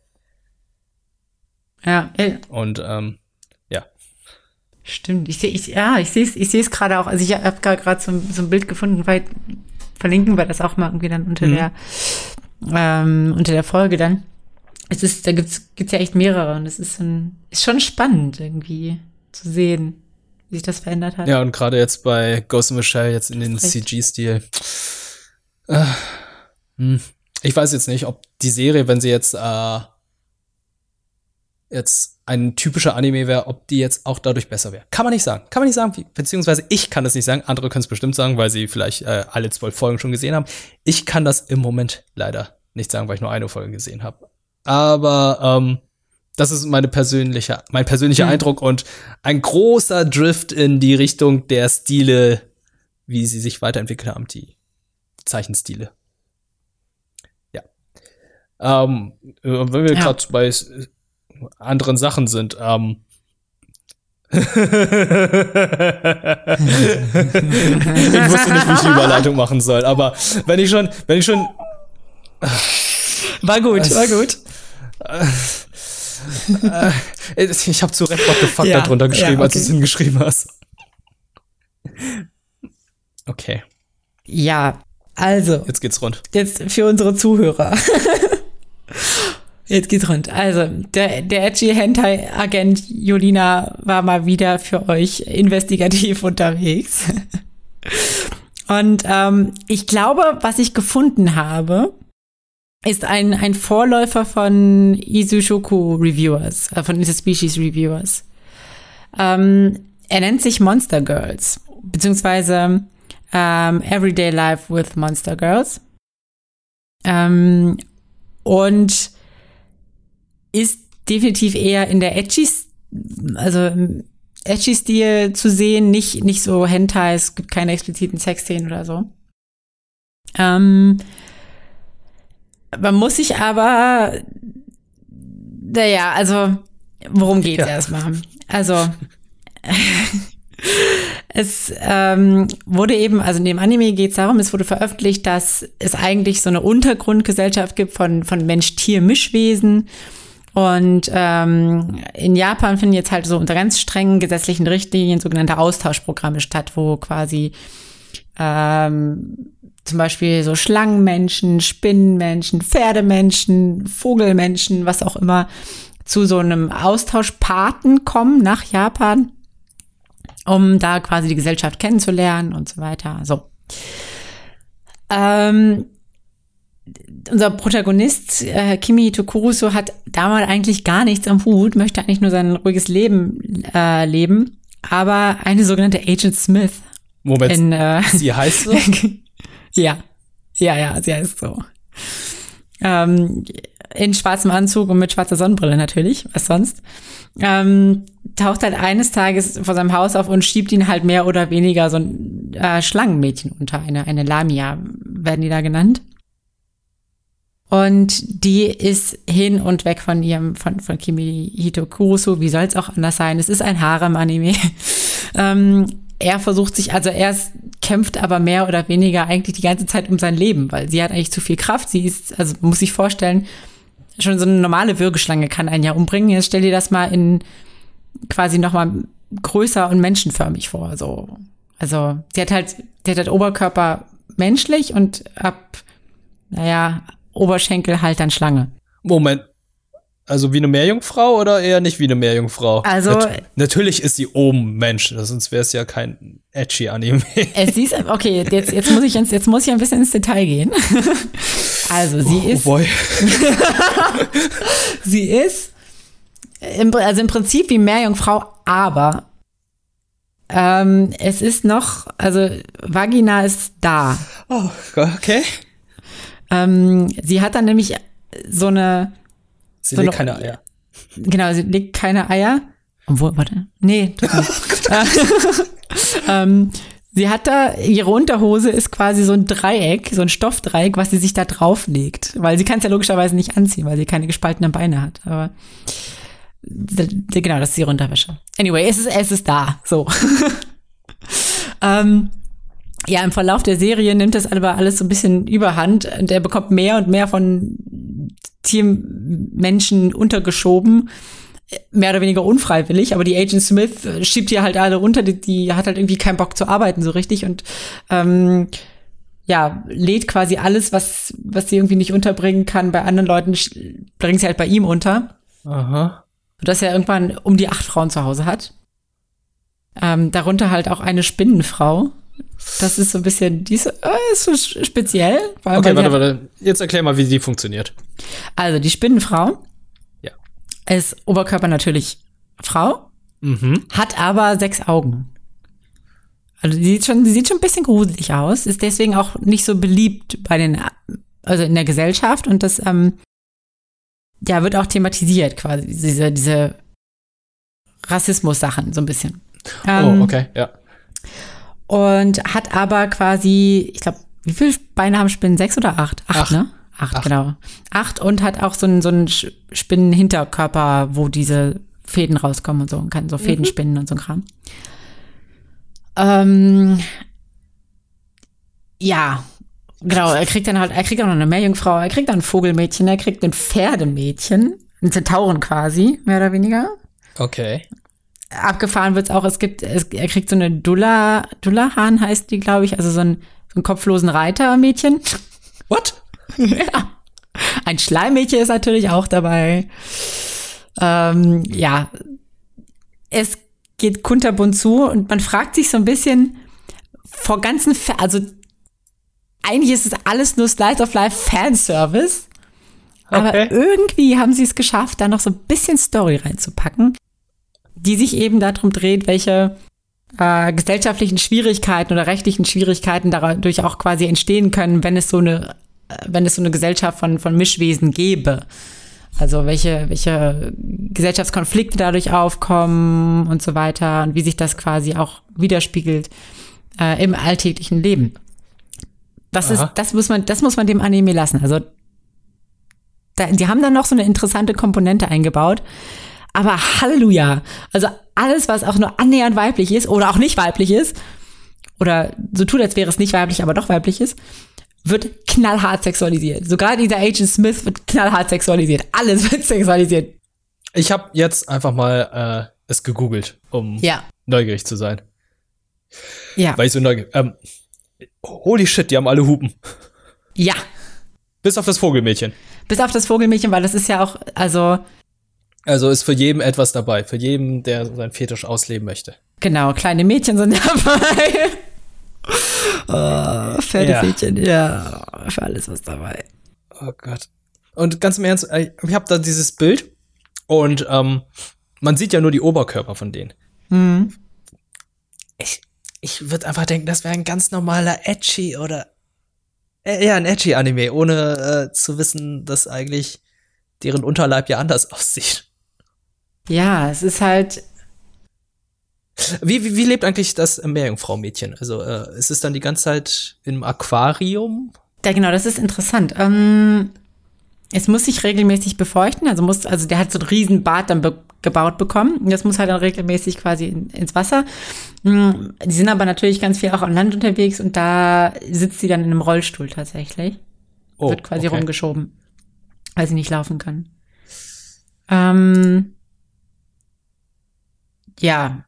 Ja. Und ähm. Stimmt. Ich sehe, ich, ja, ich sehe es, ich sehe es gerade auch. Also ich habe gerade so, so ein Bild gefunden, weil verlinken wir das auch mal irgendwie dann unter mhm. der ähm, unter der Folge dann. Es ist, da gibt's gibt's ja echt mehrere und es ist ein, ist schon spannend irgendwie zu sehen wie sich das verändert hat. Ja, und gerade jetzt bei Ghost in the Shell, jetzt in den CG-Stil. Äh, hm. Ich weiß jetzt nicht, ob die Serie, wenn sie jetzt äh, jetzt ein typischer Anime wäre, ob die jetzt auch dadurch besser wäre. Kann man nicht sagen. Kann man nicht sagen, wie, beziehungsweise ich kann das nicht sagen. Andere können es bestimmt sagen, weil sie vielleicht äh, alle zwölf Folgen schon gesehen haben. Ich kann das im Moment leider nicht sagen, weil ich nur eine Folge gesehen habe. Aber ähm, das ist meine persönliche, mein persönlicher mhm. Eindruck und ein großer Drift in die Richtung der Stile, wie sie sich weiterentwickelt haben, die Zeichenstile. Ja. Ähm, wenn wir ja. gerade bei anderen Sachen sind, ähm, ich wusste nicht, wie ich die Überleitung machen soll, aber wenn ich schon, wenn ich schon. War gut, war gut. äh, ich habe zu Recht What the fuck ja, darunter geschrieben, ja, okay. als du es hingeschrieben hast. Okay. Ja, also. Jetzt geht's rund. Jetzt für unsere Zuhörer. Jetzt geht's rund. Also, der, der edgy Hentai-Agent Jolina war mal wieder für euch investigativ unterwegs. Und ähm, ich glaube, was ich gefunden habe, ist ein, ein Vorläufer von Izushoku Reviewers, äh, von Interspecies Reviewers. Ähm, er nennt sich Monster Girls, beziehungsweise ähm, Everyday Life with Monster Girls. Ähm, und ist definitiv eher in der edgy, also edgy Stil zu sehen, nicht, nicht so Hentai, es gibt keine expliziten Sexszenen oder so. Ähm, man muss sich aber, naja, also, worum geht's ja. erstmal? Also, es ähm, wurde eben, also in dem Anime geht es darum, es wurde veröffentlicht, dass es eigentlich so eine Untergrundgesellschaft gibt von, von Mensch-Tier-Mischwesen. Und ähm, in Japan finden jetzt halt so unter ganz strengen gesetzlichen Richtlinien sogenannte Austauschprogramme statt, wo quasi ähm, zum Beispiel so Schlangenmenschen, Spinnenmenschen, Pferdemenschen, Vogelmenschen, was auch immer, zu so einem Austauschpaten kommen nach Japan, um da quasi die Gesellschaft kennenzulernen und so weiter. So. Ähm, unser Protagonist äh, Kimi Tokuruso hat damals eigentlich gar nichts am Hut, möchte eigentlich nur sein ruhiges Leben äh, leben, aber eine sogenannte Agent Smith. Moment, in, äh, sie heißt so? Ja, ja, ja, sie heißt so. Ähm, in schwarzem Anzug und mit schwarzer Sonnenbrille natürlich, was sonst. Ähm, taucht halt eines Tages vor seinem Haus auf und schiebt ihn halt mehr oder weniger so ein äh, Schlangenmädchen unter, eine, eine Lamia, werden die da genannt. Und die ist hin und weg von ihrem, von, von Kimi Hitokurusu. Wie soll es auch anders sein? Es ist ein Harem-Anime. ähm, er versucht sich, also er kämpft aber mehr oder weniger eigentlich die ganze Zeit um sein Leben, weil sie hat eigentlich zu viel Kraft. Sie ist, also muss sich vorstellen, schon so eine normale Würgeschlange kann einen ja umbringen. Jetzt stell dir das mal in quasi noch mal größer und menschenförmig vor. So. Also sie hat halt, sie hat halt Oberkörper menschlich und ab, naja, Oberschenkel halt dann Schlange. Moment, also wie eine Meerjungfrau oder eher nicht wie eine Meerjungfrau? Also Nat natürlich ist sie oben Mensch, sonst wäre es ja kein edgy Anime. Es ist okay, jetzt, jetzt muss ich ins, jetzt muss ich ein bisschen ins Detail gehen. Also sie oh, ist boy. sie ist im, also im Prinzip wie Meerjungfrau, aber ähm, es ist noch, also Vagina ist da. Oh, okay. Ähm, sie hat dann nämlich so eine Sie so legt keine Eier. Genau, sie legt keine Eier. Obwohl, warte. Nee, tut nicht. ähm, Sie hat da, ihre Unterhose ist quasi so ein Dreieck, so ein Stoffdreieck, was sie sich da drauflegt. Weil sie kann es ja logischerweise nicht anziehen, weil sie keine gespaltenen Beine hat. Aber genau, das ist ihre Unterwäsche. Anyway, es ist, es ist da. So. ähm, ja, im Verlauf der Serie nimmt das aber alles so ein bisschen überhand und er bekommt mehr und mehr von Tiermenschen untergeschoben mehr oder weniger unfreiwillig, aber die Agent Smith schiebt hier halt alle runter, die, die hat halt irgendwie keinen Bock zu arbeiten so richtig und ähm, ja, lädt quasi alles, was, was sie irgendwie nicht unterbringen kann, bei anderen Leuten bringt sie halt bei ihm unter. Aha. Sodass er irgendwann um die acht Frauen zu Hause hat. Ähm, darunter halt auch eine Spinnenfrau. Das ist so ein bisschen, die ist, äh, ist so speziell. Okay, warte, warte. Jetzt erklär mal, wie die funktioniert. Also, die Spinnenfrau ist Oberkörper natürlich Frau, mhm. hat aber sechs Augen. Also die sieht schon, die sieht schon ein bisschen gruselig aus, ist deswegen auch nicht so beliebt bei den, also in der Gesellschaft und das, ähm, ja, wird auch thematisiert quasi, diese, diese Rassismus-Sachen so ein bisschen. Oh, ähm, oh, okay, ja. Und hat aber quasi, ich glaube, wie viele Beine haben Spinnen? Sechs oder acht? Acht, acht. ne? Acht, Acht, genau. Acht und hat auch so einen, so einen Spinnenhinterkörper, wo diese Fäden rauskommen und so und kann so Fäden mhm. spinnen und so ein Kram. Ähm, ja, genau. Er kriegt dann halt, er kriegt auch noch eine Meerjungfrau, er kriegt dann ein Vogelmädchen, er kriegt ein Pferdemädchen, ein Zentauren quasi, mehr oder weniger. Okay. Abgefahren wird's auch, es gibt, es, er kriegt so eine Dulla, Dullahan heißt die, glaube ich, also so, ein, so einen kopflosen Reitermädchen. What? ja. Ein Schleimmädchen ist natürlich auch dabei. Ähm, ja, es geht kunterbunt zu und man fragt sich so ein bisschen vor ganzen, Fa also eigentlich ist es alles nur Slice of Life Fanservice. Aber okay. irgendwie haben sie es geschafft, da noch so ein bisschen Story reinzupacken, die sich eben darum dreht, welche äh, gesellschaftlichen Schwierigkeiten oder rechtlichen Schwierigkeiten dadurch auch quasi entstehen können, wenn es so eine wenn es so eine Gesellschaft von, von Mischwesen gäbe. Also welche, welche Gesellschaftskonflikte dadurch aufkommen und so weiter und wie sich das quasi auch widerspiegelt äh, im alltäglichen Leben. Das Aha. ist, das muss man, das muss man dem Anime lassen. Also da, die haben dann noch so eine interessante Komponente eingebaut. Aber Halleluja! Also alles, was auch nur annähernd weiblich ist oder auch nicht weiblich ist, oder so tut, als wäre es nicht weiblich, aber doch weiblich ist, wird knallhart sexualisiert. Sogar dieser Agent Smith wird knallhart sexualisiert. Alles wird sexualisiert. Ich habe jetzt einfach mal äh, es gegoogelt, um ja. neugierig zu sein. Ja. Weil ich so neugierig. Ähm, holy shit, die haben alle Hupen. Ja. Bis auf das Vogelmädchen. Bis auf das Vogelmädchen, weil das ist ja auch, also. Also ist für jeden etwas dabei, für jeden, der seinen Fetisch ausleben möchte. Genau, kleine Mädchen sind dabei. Oh, Pferdefädchen, ja. ja, für alles was dabei. Oh Gott. Und ganz im Ernst, äh, ich habe da dieses Bild und ähm, man sieht ja nur die Oberkörper von denen. Mhm. Ich, ich würde einfach denken, das wäre ein ganz normaler Edgy oder äh, ja, ein Edgy Anime, ohne äh, zu wissen, dass eigentlich deren Unterleib ja anders aussieht. Ja, es ist halt, wie, wie, wie lebt eigentlich das Meerjungfrau-Mädchen? Also äh, ist es dann die ganze Zeit im Aquarium? Ja, genau, das ist interessant. Ähm, es muss sich regelmäßig befeuchten, also muss, also der hat so ein riesen Bad dann be gebaut bekommen. Und das muss halt dann regelmäßig quasi in, ins Wasser. Mhm. Die sind aber natürlich ganz viel auch am Land unterwegs und da sitzt sie dann in einem Rollstuhl tatsächlich. Oh, Wird quasi okay. rumgeschoben, weil sie nicht laufen kann. Ähm, ja,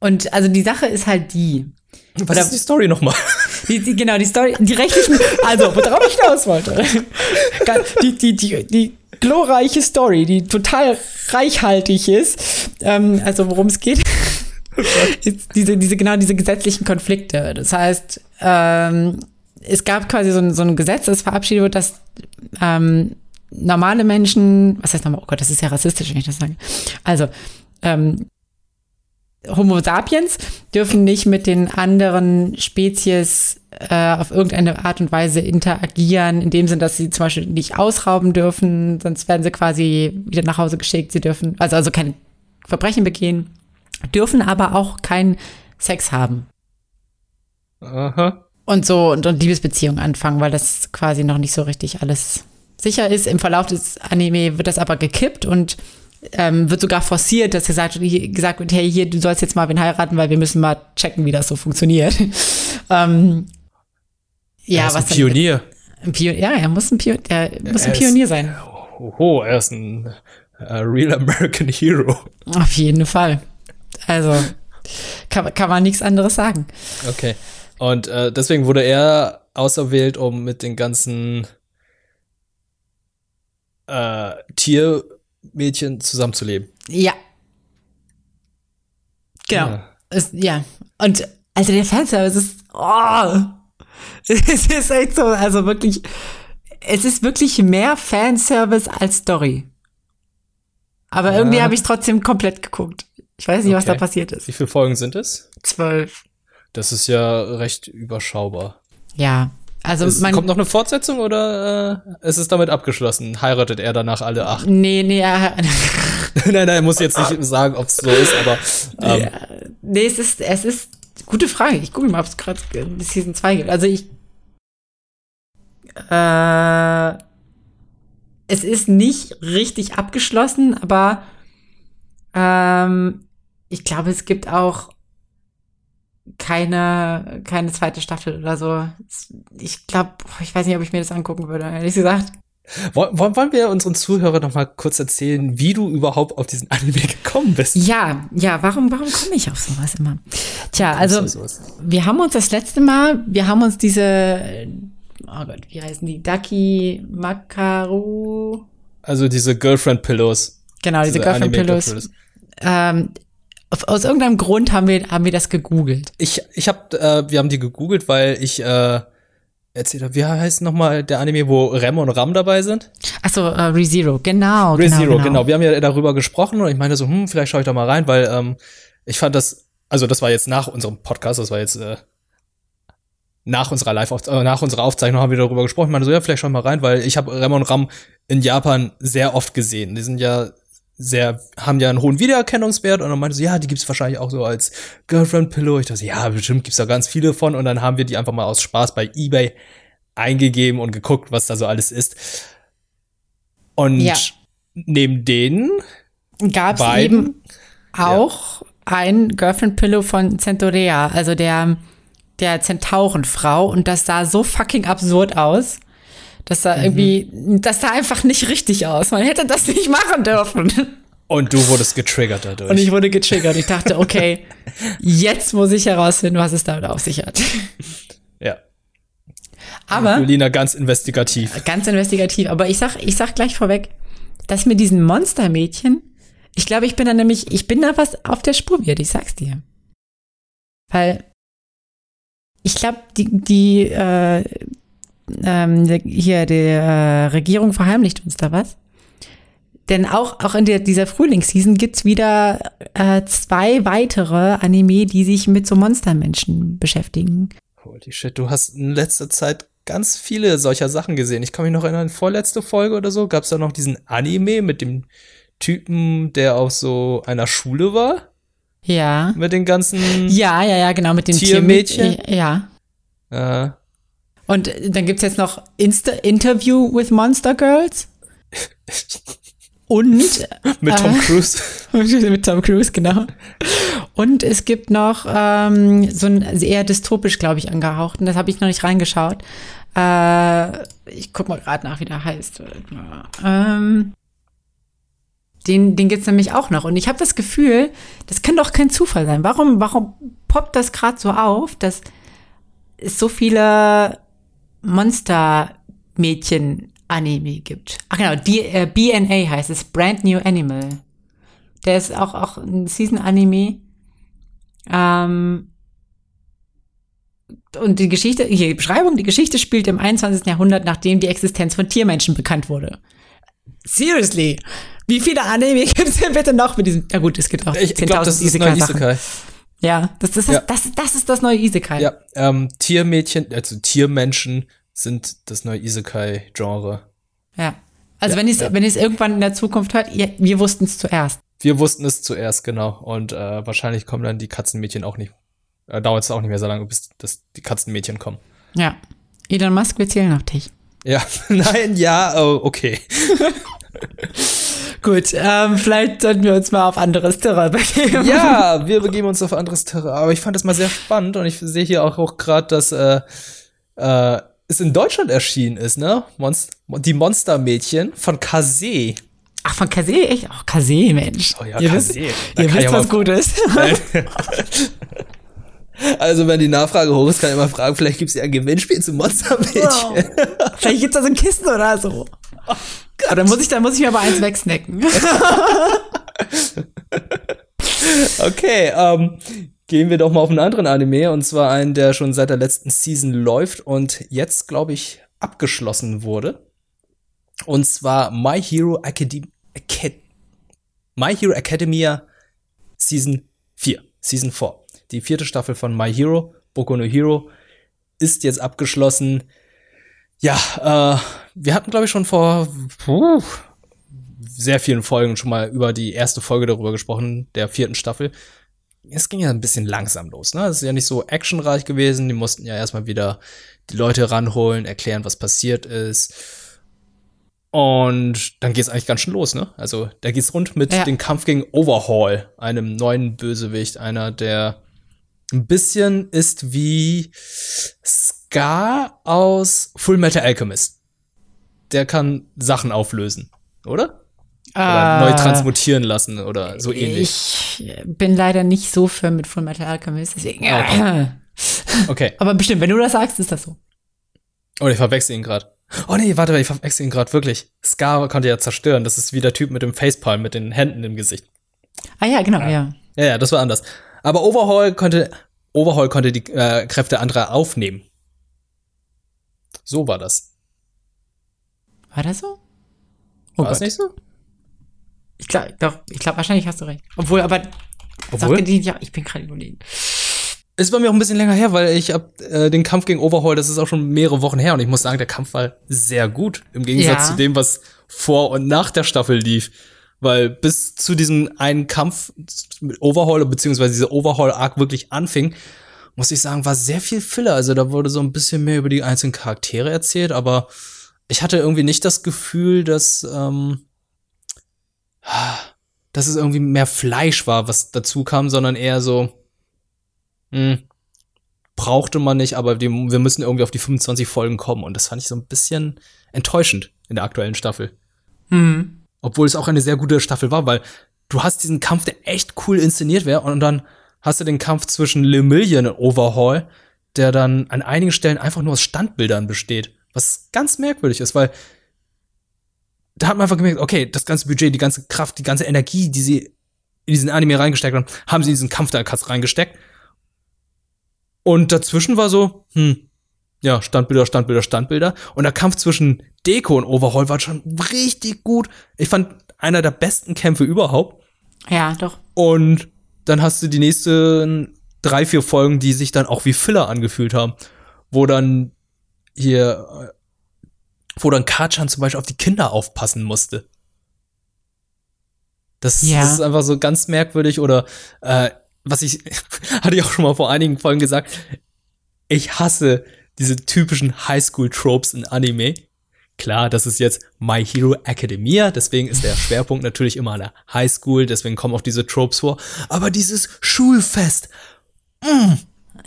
und also die Sache ist halt die. Was oder, ist die Story nochmal? Die, die, genau, die Story, die rechtlichen, also worauf ich hinaus wollte. Die, die, die, die glorreiche Story, die total reichhaltig ist, ähm, also worum es geht, ist diese, diese, genau diese gesetzlichen Konflikte. Das heißt, ähm, es gab quasi so ein, so ein Gesetz, das verabschiedet wird, dass ähm, normale Menschen, was heißt nochmal, oh Gott, das ist ja rassistisch, wenn ich das sage. Also, ähm, Homo sapiens dürfen nicht mit den anderen Spezies äh, auf irgendeine Art und Weise interagieren, in dem Sinne, dass sie zum Beispiel nicht ausrauben dürfen, sonst werden sie quasi wieder nach Hause geschickt. Sie dürfen also, also kein Verbrechen begehen, dürfen aber auch keinen Sex haben. Aha. Und so und, und Liebesbeziehungen anfangen, weil das quasi noch nicht so richtig alles sicher ist. Im Verlauf des Anime wird das aber gekippt und ähm, wird sogar forciert, dass gesagt, gesagt wird, hey, hier, du sollst jetzt mal wen heiraten, weil wir müssen mal checken, wie das so funktioniert. ähm, ja, er ist was ein Pionier. Ein Pionier. Ja, er muss ein, Pionier, er muss ein Pionier sein. Oh, er ist ein uh, Real American Hero. Auf jeden Fall. Also kann, kann man nichts anderes sagen. Okay. Und äh, deswegen wurde er auserwählt, um mit den ganzen äh, Tiermädchen zusammenzuleben. Ja. Genau. Ja. Es, ja. Und also der Fanservice ist, oh, es ist echt so, also wirklich, es ist wirklich mehr Fanservice als Story. Aber ja. irgendwie habe ich trotzdem komplett geguckt. Ich weiß nicht, okay. was da passiert ist. Wie viele Folgen sind es? Zwölf. Das ist ja recht überschaubar. Ja. Also es, kommt noch eine Fortsetzung oder äh, ist es damit abgeschlossen? Heiratet er danach alle acht? Nee, nee, er nein, nein, er muss jetzt nicht sagen, ob es so ist, aber ähm. ja, nee, es ist es ist gute Frage. Ich gucke mal, ob es gerade Season 2 gibt. Also ich äh, es ist nicht richtig abgeschlossen, aber ähm, ich glaube, es gibt auch keine, keine zweite Staffel oder so. Ich glaube, ich weiß nicht, ob ich mir das angucken würde, ehrlich gesagt. Wollen, wollen wir unseren Zuhörern noch mal kurz erzählen, wie du überhaupt auf diesen Anime gekommen bist? Ja, ja, warum, warum komme ich auf sowas immer? Tja, also, wir haben uns das letzte Mal, wir haben uns diese, oh Gott, wie heißen die? Daki Makaru. Also diese Girlfriend Pillows. Genau, diese, diese Girlfriend Pillows. Ähm, aus irgendeinem Grund haben wir, haben wir das gegoogelt. Ich, ich hab, äh, wir haben die gegoogelt, weil ich äh, erzählt habe, wie heißt nochmal der Anime, wo Rem und Ram dabei sind? Achso, uh, ReZero, genau. ReZero, genau, genau. genau. Wir haben ja darüber gesprochen und ich meinte so, hm, vielleicht schaue ich da mal rein, weil ähm, ich fand das, also das war jetzt nach unserem Podcast, das war jetzt äh, nach unserer Live äh, nach unserer Aufzeichnung haben wir darüber gesprochen. Ich meinte so, ja, vielleicht schau ich mal rein, weil ich habe Rem und Ram in Japan sehr oft gesehen. Die sind ja sehr, haben ja einen hohen Wiedererkennungswert und dann meinte sie, ja, die gibt's wahrscheinlich auch so als Girlfriend Pillow. Ich dachte, ja, bestimmt gibt's da ganz viele von und dann haben wir die einfach mal aus Spaß bei eBay eingegeben und geguckt, was da so alles ist. Und ja. neben denen gab's eben auch ja. ein Girlfriend Pillow von Centaurea, also der der Zentaurenfrau und das sah so fucking absurd aus. Das sah mhm. irgendwie, das sah einfach nicht richtig aus. Man hätte das nicht machen dürfen. Und du wurdest getriggert dadurch. Und ich wurde getriggert. Ich dachte, okay, jetzt muss ich herausfinden, was es damit auf sich hat. Ja. Aber. Julina ganz investigativ. Ganz investigativ. Aber ich sag, ich sag gleich vorweg, das mit diesen Monstermädchen, ich glaube, ich bin da nämlich, ich bin da was auf der Spur wird, ich sag's dir. Weil ich glaube, die, die äh, ähm, hier, die äh, Regierung verheimlicht uns da was. Denn auch, auch in der, dieser Frühlingsseason gibt's wieder äh, zwei weitere Anime, die sich mit so Monstermenschen beschäftigen. Holy shit, du hast in letzter Zeit ganz viele solcher Sachen gesehen. Ich kann mich noch erinnern, vorletzte Folge oder so, gab's da noch diesen Anime mit dem Typen, der auf so einer Schule war. Ja. Mit den ganzen. Ja, ja, ja, genau, mit den Tiermädchen. Tier ja. Äh. Und dann gibt's jetzt noch Insta Interview with Monster Girls. Und mit Tom äh, Cruise. mit Tom Cruise, genau. Und es gibt noch ähm, so ein eher dystopisch, glaube ich, angehaucht. Und das habe ich noch nicht reingeschaut. Äh, ich guck mal gerade nach, wie der heißt. Ähm, den, den gibt's nämlich auch noch. Und ich habe das Gefühl, das kann doch kein Zufall sein. Warum, warum poppt das gerade so auf, dass es so viele Monster-Mädchen-Anime gibt. Ach genau, die, äh, BNA heißt es, Brand New Animal. Der ist auch, auch ein Season-Anime. Ähm, und die Geschichte, hier die Beschreibung, die Geschichte spielt im 21. Jahrhundert, nachdem die Existenz von Tiermenschen bekannt wurde. Seriously? Wie viele Anime gibt es denn bitte noch mit diesem? Ja gut, es gibt auch 10.000 Isekai. Ja, das, das, ja. Das, das ist das neue Isekai. Ja, ähm, Tiermädchen, also Tiermenschen sind das neue Isekai-Genre. Ja. Also ja, wenn es ja. wenn irgendwann in der Zukunft hört, ihr, wir wussten es zuerst. Wir wussten es zuerst, genau. Und äh, wahrscheinlich kommen dann die Katzenmädchen auch nicht Da dauert es auch nicht mehr so lange, bis das, die Katzenmädchen kommen. Ja. Elon Musk, wir zählen auf dich. Ja, nein, ja, oh, okay. Gut, ähm, vielleicht sollten wir uns mal auf anderes Terrain begeben. Ja, wir begeben uns auf anderes Terrain. Aber ich fand das mal sehr spannend und ich sehe hier auch, auch gerade, dass äh, äh, es in Deutschland erschienen ist, ne? Monst die Monstermädchen von Kase. Ach, von Kase? Echt? Ach, Kase, Mensch. Oh ja, ihr Kase. Wisst, ihr wisst, was gut ist. Also, wenn die Nachfrage hoch ist, kann ich mal fragen, vielleicht gibt es ja ein Gewinnspiel zum Monstermädchen. Oh. Vielleicht gibt es da so ein Kissen oder so. Oh aber dann muss ich, dann muss ich mir aber eins wegsnacken. okay, ähm, gehen wir doch mal auf einen anderen Anime und zwar einen, der schon seit der letzten Season läuft und jetzt, glaube ich, abgeschlossen wurde. Und zwar My Hero Academy Acad My Hero Academia Season 4, Season 4. Die vierte Staffel von My Hero, Boku no Hero, ist jetzt abgeschlossen. Ja, äh, wir hatten, glaube ich, schon vor puh, sehr vielen Folgen schon mal über die erste Folge darüber gesprochen, der vierten Staffel. Es ging ja ein bisschen langsam los, ne? Es ist ja nicht so actionreich gewesen. Die mussten ja erstmal wieder die Leute ranholen, erklären, was passiert ist. Und dann geht's eigentlich ganz schön los, ne? Also, da geht's rund mit ja. dem Kampf gegen Overhaul, einem neuen Bösewicht, einer, der ein bisschen ist wie Scar aus Full Metal Alchemist. Der kann Sachen auflösen, oder? Oder uh, neu transmutieren lassen oder so ähnlich. Ich bin leider nicht so firm mit Full Metal Alchemist, deswegen. Okay. okay. Aber bestimmt, wenn du das sagst, ist das so. Oh, ich verwechsel ihn gerade. Oh nee, warte, ich verwechsel ihn gerade wirklich. Scar konnte ja zerstören. Das ist wie der Typ mit dem Facepalm, mit den Händen im Gesicht. Ah ja, genau, ja. Ja, ja, das war anders. Aber Overhaul konnte Overhaul konnte die äh, Kräfte anderer aufnehmen. So war das. War das so? Oh war das nicht so? Ich glaube, doch, ich glaube, wahrscheinlich hast du recht. Obwohl, aber Obwohl? Die, ja, ich bin gerade überlegen. Ist bei mir auch ein bisschen länger her, weil ich hab äh, den Kampf gegen Overhaul, das ist auch schon mehrere Wochen her und ich muss sagen, der Kampf war sehr gut im Gegensatz ja. zu dem, was vor und nach der Staffel lief. Weil bis zu diesem einen Kampf mit Overhaul, beziehungsweise dieser Overhaul-Arc wirklich anfing, muss ich sagen, war sehr viel Filler. Also da wurde so ein bisschen mehr über die einzelnen Charaktere erzählt, aber ich hatte irgendwie nicht das Gefühl, dass, ähm, dass es irgendwie mehr Fleisch war, was dazu kam, sondern eher so, mh, hm, brauchte man nicht, aber die, wir müssen irgendwie auf die 25 Folgen kommen. Und das fand ich so ein bisschen enttäuschend in der aktuellen Staffel. Mhm. Obwohl es auch eine sehr gute Staffel war, weil du hast diesen Kampf, der echt cool inszeniert wäre, und dann hast du den Kampf zwischen Lemillion und Overhaul, der dann an einigen Stellen einfach nur aus Standbildern besteht. Was ganz merkwürdig ist, weil da hat man einfach gemerkt, okay, das ganze Budget, die ganze Kraft, die ganze Energie, die sie in diesen Anime reingesteckt haben, haben sie in diesen Kampf da reingesteckt. Und dazwischen war so, hm, ja, Standbilder, Standbilder, Standbilder. Und der Kampf zwischen Deko und Overhaul war schon richtig gut. Ich fand einer der besten Kämpfe überhaupt. Ja, doch. Und dann hast du die nächsten drei, vier Folgen, die sich dann auch wie Filler angefühlt haben. Wo dann hier, wo dann Kachan zum Beispiel auf die Kinder aufpassen musste. Das, ja. das ist einfach so ganz merkwürdig. Oder äh, was ich, hatte ich auch schon mal vor einigen Folgen gesagt, ich hasse diese typischen Highschool-Tropes in Anime. Klar, das ist jetzt My Hero Academia, deswegen ist der Schwerpunkt natürlich immer an der Highschool, deswegen kommen auch diese Tropes vor. Aber dieses Schulfest, mm,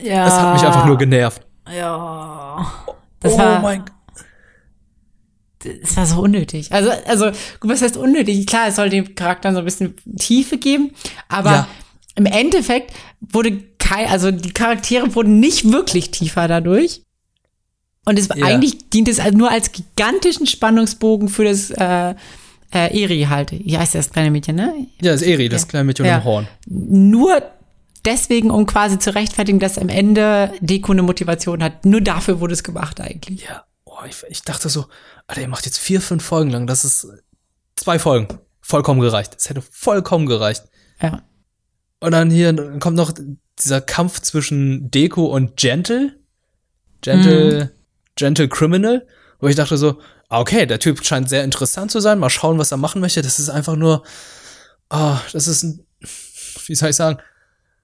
ja. das hat mich einfach nur genervt. Ja. Das oh war, mein das war so unnötig. Also, also, was heißt unnötig? Klar, es soll dem Charakter so ein bisschen Tiefe geben, aber ja. im Endeffekt wurde kein, also die Charaktere wurden nicht wirklich tiefer dadurch. Und es ja. eigentlich dient es nur als gigantischen Spannungsbogen für das äh, äh, Eri halt. Wie heißt das kleine Mädchen, ne? Ja, das Eri, das kleine Mädchen ja. mit dem Horn. Nur deswegen, um quasi zu rechtfertigen, dass am Ende Deko eine Motivation hat. Nur dafür wurde es gemacht eigentlich. Ja, oh, ich, ich dachte so, Alter, ihr macht jetzt vier, fünf Folgen lang. Das ist zwei Folgen. Vollkommen gereicht. Es hätte vollkommen gereicht. Ja. Und dann hier kommt noch dieser Kampf zwischen Deko und Gentle. Gentle. Mhm Gentle Criminal, wo ich dachte so, ah, okay, der Typ scheint sehr interessant zu sein, mal schauen, was er machen möchte. Das ist einfach nur, oh, das ist ein, wie soll ich sagen,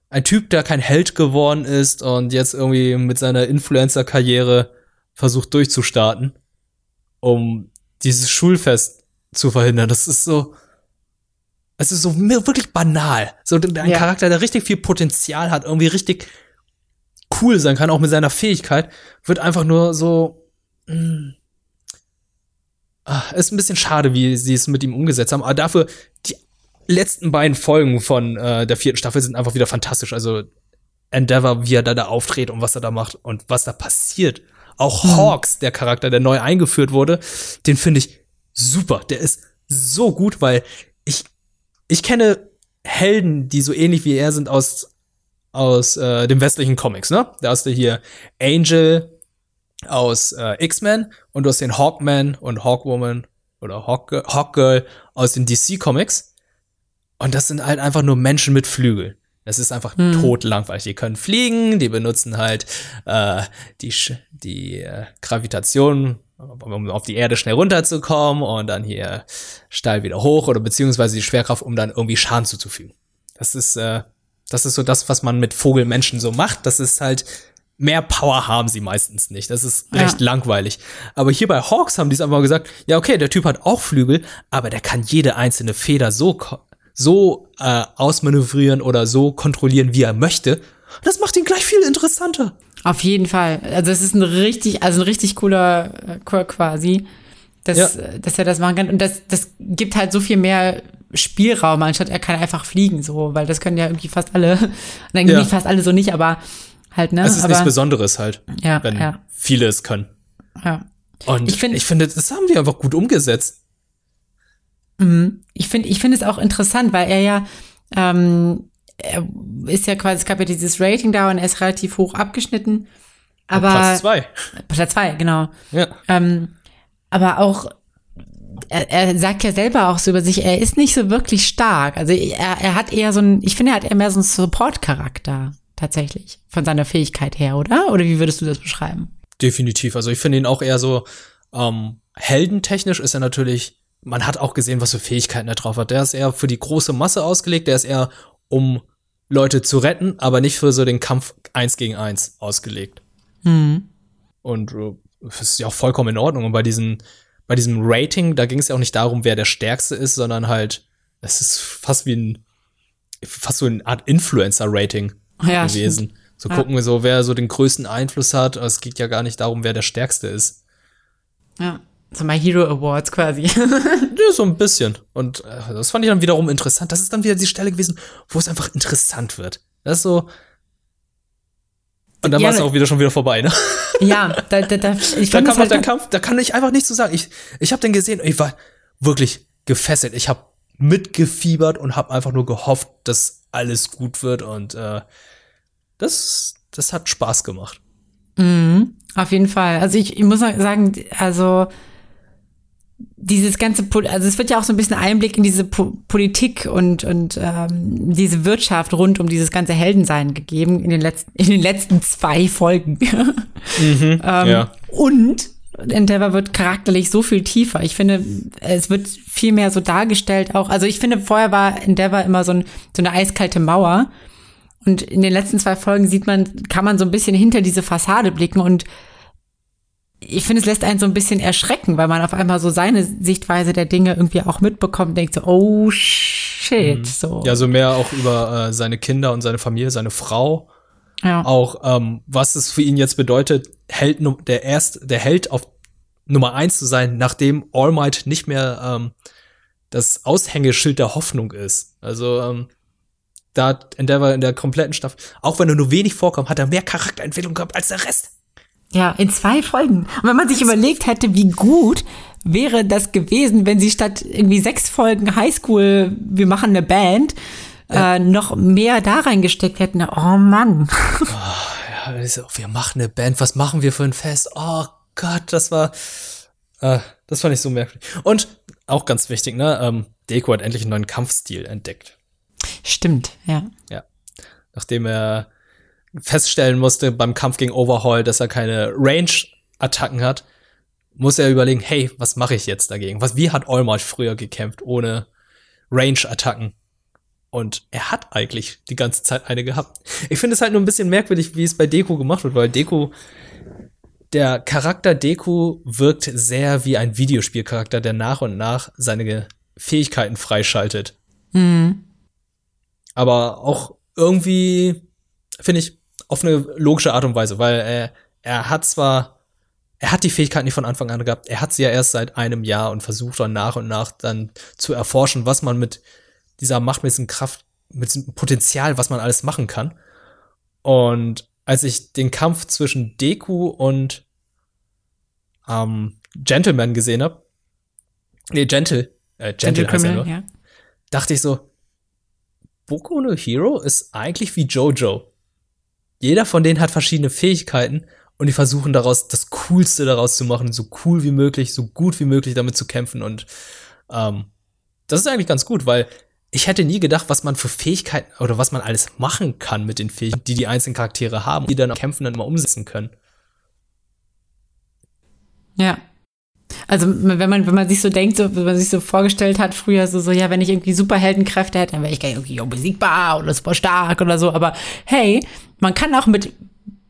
ein Typ, der kein Held geworden ist und jetzt irgendwie mit seiner Influencer-Karriere versucht durchzustarten, um dieses Schulfest zu verhindern. Das ist so, es ist so wirklich banal. So ein ja. Charakter, der richtig viel Potenzial hat, irgendwie richtig cool sein kann, auch mit seiner Fähigkeit, wird einfach nur so. Mh, mm, ah, ist ein bisschen schade, wie sie es mit ihm umgesetzt haben. Aber dafür, die letzten beiden Folgen von äh, der vierten Staffel sind einfach wieder fantastisch. Also Endeavor, wie er da, da auftritt und was er da macht und was da passiert. Auch hm. Hawks, der Charakter, der neu eingeführt wurde, den finde ich super. Der ist so gut, weil ich, ich kenne Helden, die so ähnlich wie er sind aus, aus äh, dem westlichen Comics, ne? Da hast du hier Angel aus äh, X-Men und du hast den Hawkman und Hawkwoman oder Hawk Hawkgirl aus den DC Comics. Und das sind halt einfach nur Menschen mit Flügeln. Das ist einfach hm. totlangweilig. Die können fliegen, die benutzen halt äh, die, die äh, Gravitation, um auf die Erde schnell runterzukommen und dann hier steil wieder hoch oder beziehungsweise die Schwerkraft, um dann irgendwie Schaden zuzufügen. Das ist, äh, das ist so das, was man mit Vogelmenschen so macht. Das ist halt mehr Power haben sie meistens nicht. Das ist recht ja. langweilig. Aber hier bei Hawks haben die es einfach gesagt, ja, okay, der Typ hat auch Flügel, aber der kann jede einzelne Feder so so äh, ausmanövrieren oder so kontrollieren, wie er möchte. Das macht ihn gleich viel interessanter. Auf jeden Fall. Also es ist ein richtig, also ein richtig cooler äh, Quirk quasi, dass, ja. dass er das machen kann. Und das, das gibt halt so viel mehr Spielraum, anstatt er kann einfach fliegen, so, weil das können ja irgendwie fast alle, nein, ja. nicht fast alle so nicht, aber halt, ne? Es ist aber, nichts Besonderes halt, ja, wenn ja. viele es können. Ja. Und ich, find, ich finde, das haben die einfach gut umgesetzt. Mhm. Ich finde ich finde es auch interessant, weil er ja ähm, er ist ja quasi, es gab ja dieses Rating da und er ist relativ hoch abgeschnitten. Aber Platz zwei. Platz zwei, genau. Ja. Ähm, aber auch, er, er sagt ja selber auch so über sich, er ist nicht so wirklich stark. Also er, er hat eher so ein, ich finde, er hat eher mehr so einen Support-Charakter tatsächlich von seiner Fähigkeit her, oder? Oder wie würdest du das beschreiben? Definitiv. Also ich finde ihn auch eher so ähm, heldentechnisch ist er natürlich man hat auch gesehen, was für Fähigkeiten er drauf hat. Der ist eher für die große Masse ausgelegt, der ist eher um Leute zu retten, aber nicht für so den Kampf eins gegen eins ausgelegt. Mhm. Und äh, das ist ja auch vollkommen in Ordnung. Und bei diesen, bei diesem Rating, da ging es ja auch nicht darum, wer der Stärkste ist, sondern halt, es ist fast wie ein, fast so eine Art Influencer-Rating ja, gewesen. Stimmt. So ja. gucken wir so, wer so den größten Einfluss hat. Es geht ja gar nicht darum, wer der Stärkste ist. Ja. So My Hero Awards quasi. ja, so ein bisschen. Und äh, das fand ich dann wiederum interessant. Das ist dann wieder die Stelle gewesen, wo es einfach interessant wird. Das ist so. Und dann ja, war es auch wieder schon wieder vorbei, ne? Ja, da, da, da, ich da kam halt der Kampf, da kann ich einfach nichts zu sagen. Ich, ich habe den gesehen, ich war wirklich gefesselt. Ich habe mitgefiebert und habe einfach nur gehofft, dass alles gut wird und äh, das, das hat Spaß gemacht. Mhm, auf jeden Fall. Also ich, ich muss sagen, also dieses ganze, also es wird ja auch so ein bisschen Einblick in diese po Politik und, und ähm, diese Wirtschaft rund um dieses ganze Heldensein gegeben in den letzten, in den letzten zwei Folgen. mhm, ähm, ja. Und Endeavor wird charakterlich so viel tiefer. Ich finde, es wird viel mehr so dargestellt auch. Also ich finde, vorher war Endeavor immer so, ein, so eine eiskalte Mauer. Und in den letzten zwei Folgen sieht man, kann man so ein bisschen hinter diese Fassade blicken und ich finde, es lässt einen so ein bisschen erschrecken, weil man auf einmal so seine Sichtweise der Dinge irgendwie auch mitbekommt, denkt so, oh shit. Mhm. So. Ja, so mehr auch über äh, seine Kinder und seine Familie, seine Frau. Ja. Auch ähm, was es für ihn jetzt bedeutet, Held, der erst, der Held auf Nummer eins zu sein, nachdem All Might nicht mehr ähm, das Aushängeschild der Hoffnung ist. Also ähm, da hat Endeavor in der kompletten Staffel, auch wenn er nur wenig vorkommt, hat er mehr Charakterentwicklung gehabt als der Rest. Ja, in zwei Folgen. Und wenn man sich überlegt hätte, wie gut wäre das gewesen, wenn sie statt irgendwie sechs Folgen Highschool, wir machen eine Band, ja. äh, noch mehr da reingesteckt hätten. Oh Mann. Oh, ja, wir machen eine Band, was machen wir für ein Fest? Oh Gott, das war, äh, das fand ich so merkwürdig. Und auch ganz wichtig, ne, ähm, Deko hat endlich einen neuen Kampfstil entdeckt. Stimmt, ja. Ja. Nachdem er feststellen musste beim Kampf gegen Overhaul, dass er keine Range-Attacken hat, muss er überlegen, hey, was mache ich jetzt dagegen? Was, wie hat Allmarch früher gekämpft ohne Range-Attacken? Und er hat eigentlich die ganze Zeit eine gehabt. Ich finde es halt nur ein bisschen merkwürdig, wie es bei Deku gemacht wird, weil Deku, der Charakter Deku wirkt sehr wie ein Videospielcharakter, der nach und nach seine Fähigkeiten freischaltet. Mhm. Aber auch irgendwie, finde ich, auf eine logische Art und Weise, weil er, er hat zwar, er hat die Fähigkeiten nicht von Anfang an gehabt, er hat sie ja erst seit einem Jahr und versucht dann nach und nach dann zu erforschen, was man mit dieser machtmäßigen Kraft, mit diesem Potenzial, was man alles machen kann. Und als ich den Kampf zwischen Deku und ähm, Gentleman gesehen habe, nee, Gentle, äh, Gentle, Gentle nur, ja. dachte ich so, Boku no Hero ist eigentlich wie Jojo. Jeder von denen hat verschiedene Fähigkeiten und die versuchen daraus das Coolste daraus zu machen, so cool wie möglich, so gut wie möglich damit zu kämpfen und ähm, das ist eigentlich ganz gut, weil ich hätte nie gedacht, was man für Fähigkeiten oder was man alles machen kann mit den Fähigkeiten, die die einzelnen Charaktere haben, die dann kämpfen dann mal umsetzen können. Ja. Also wenn man wenn man sich so denkt, so, wenn man sich so vorgestellt hat früher so so ja, wenn ich irgendwie Superheldenkräfte hätte, dann wäre ich irgendwie unbesiegbar oder super stark oder so, aber hey, man kann auch mit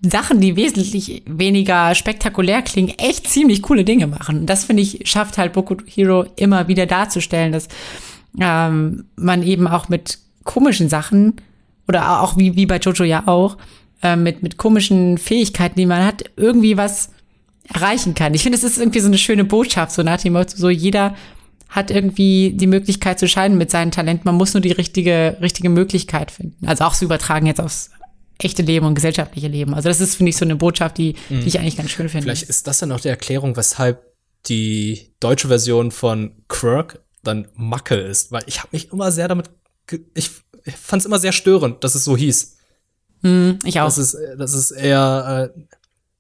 Sachen, die wesentlich weniger spektakulär klingen, echt ziemlich coole Dinge machen. Und das finde ich schafft halt Boku Hero immer wieder darzustellen, dass ähm, man eben auch mit komischen Sachen oder auch wie, wie bei Jojo ja auch, äh, mit, mit komischen Fähigkeiten, die man hat, irgendwie was erreichen kann. Ich finde, es ist irgendwie so eine schöne Botschaft, so nach dem Motto, so jeder hat irgendwie die Möglichkeit zu scheinen mit seinen Talenten. Man muss nur die richtige, richtige Möglichkeit finden. Also auch zu übertragen jetzt aufs echte Leben und gesellschaftliche Leben. Also das ist, finde ich, so eine Botschaft, die, die mhm. ich eigentlich ganz schön finde. Vielleicht ist das dann auch die Erklärung, weshalb die deutsche Version von Quirk dann Macke ist, weil ich habe mich immer sehr damit, ich, ich fand es immer sehr störend, dass es so hieß. Mm, ich auch. Das ist, das ist eher, äh,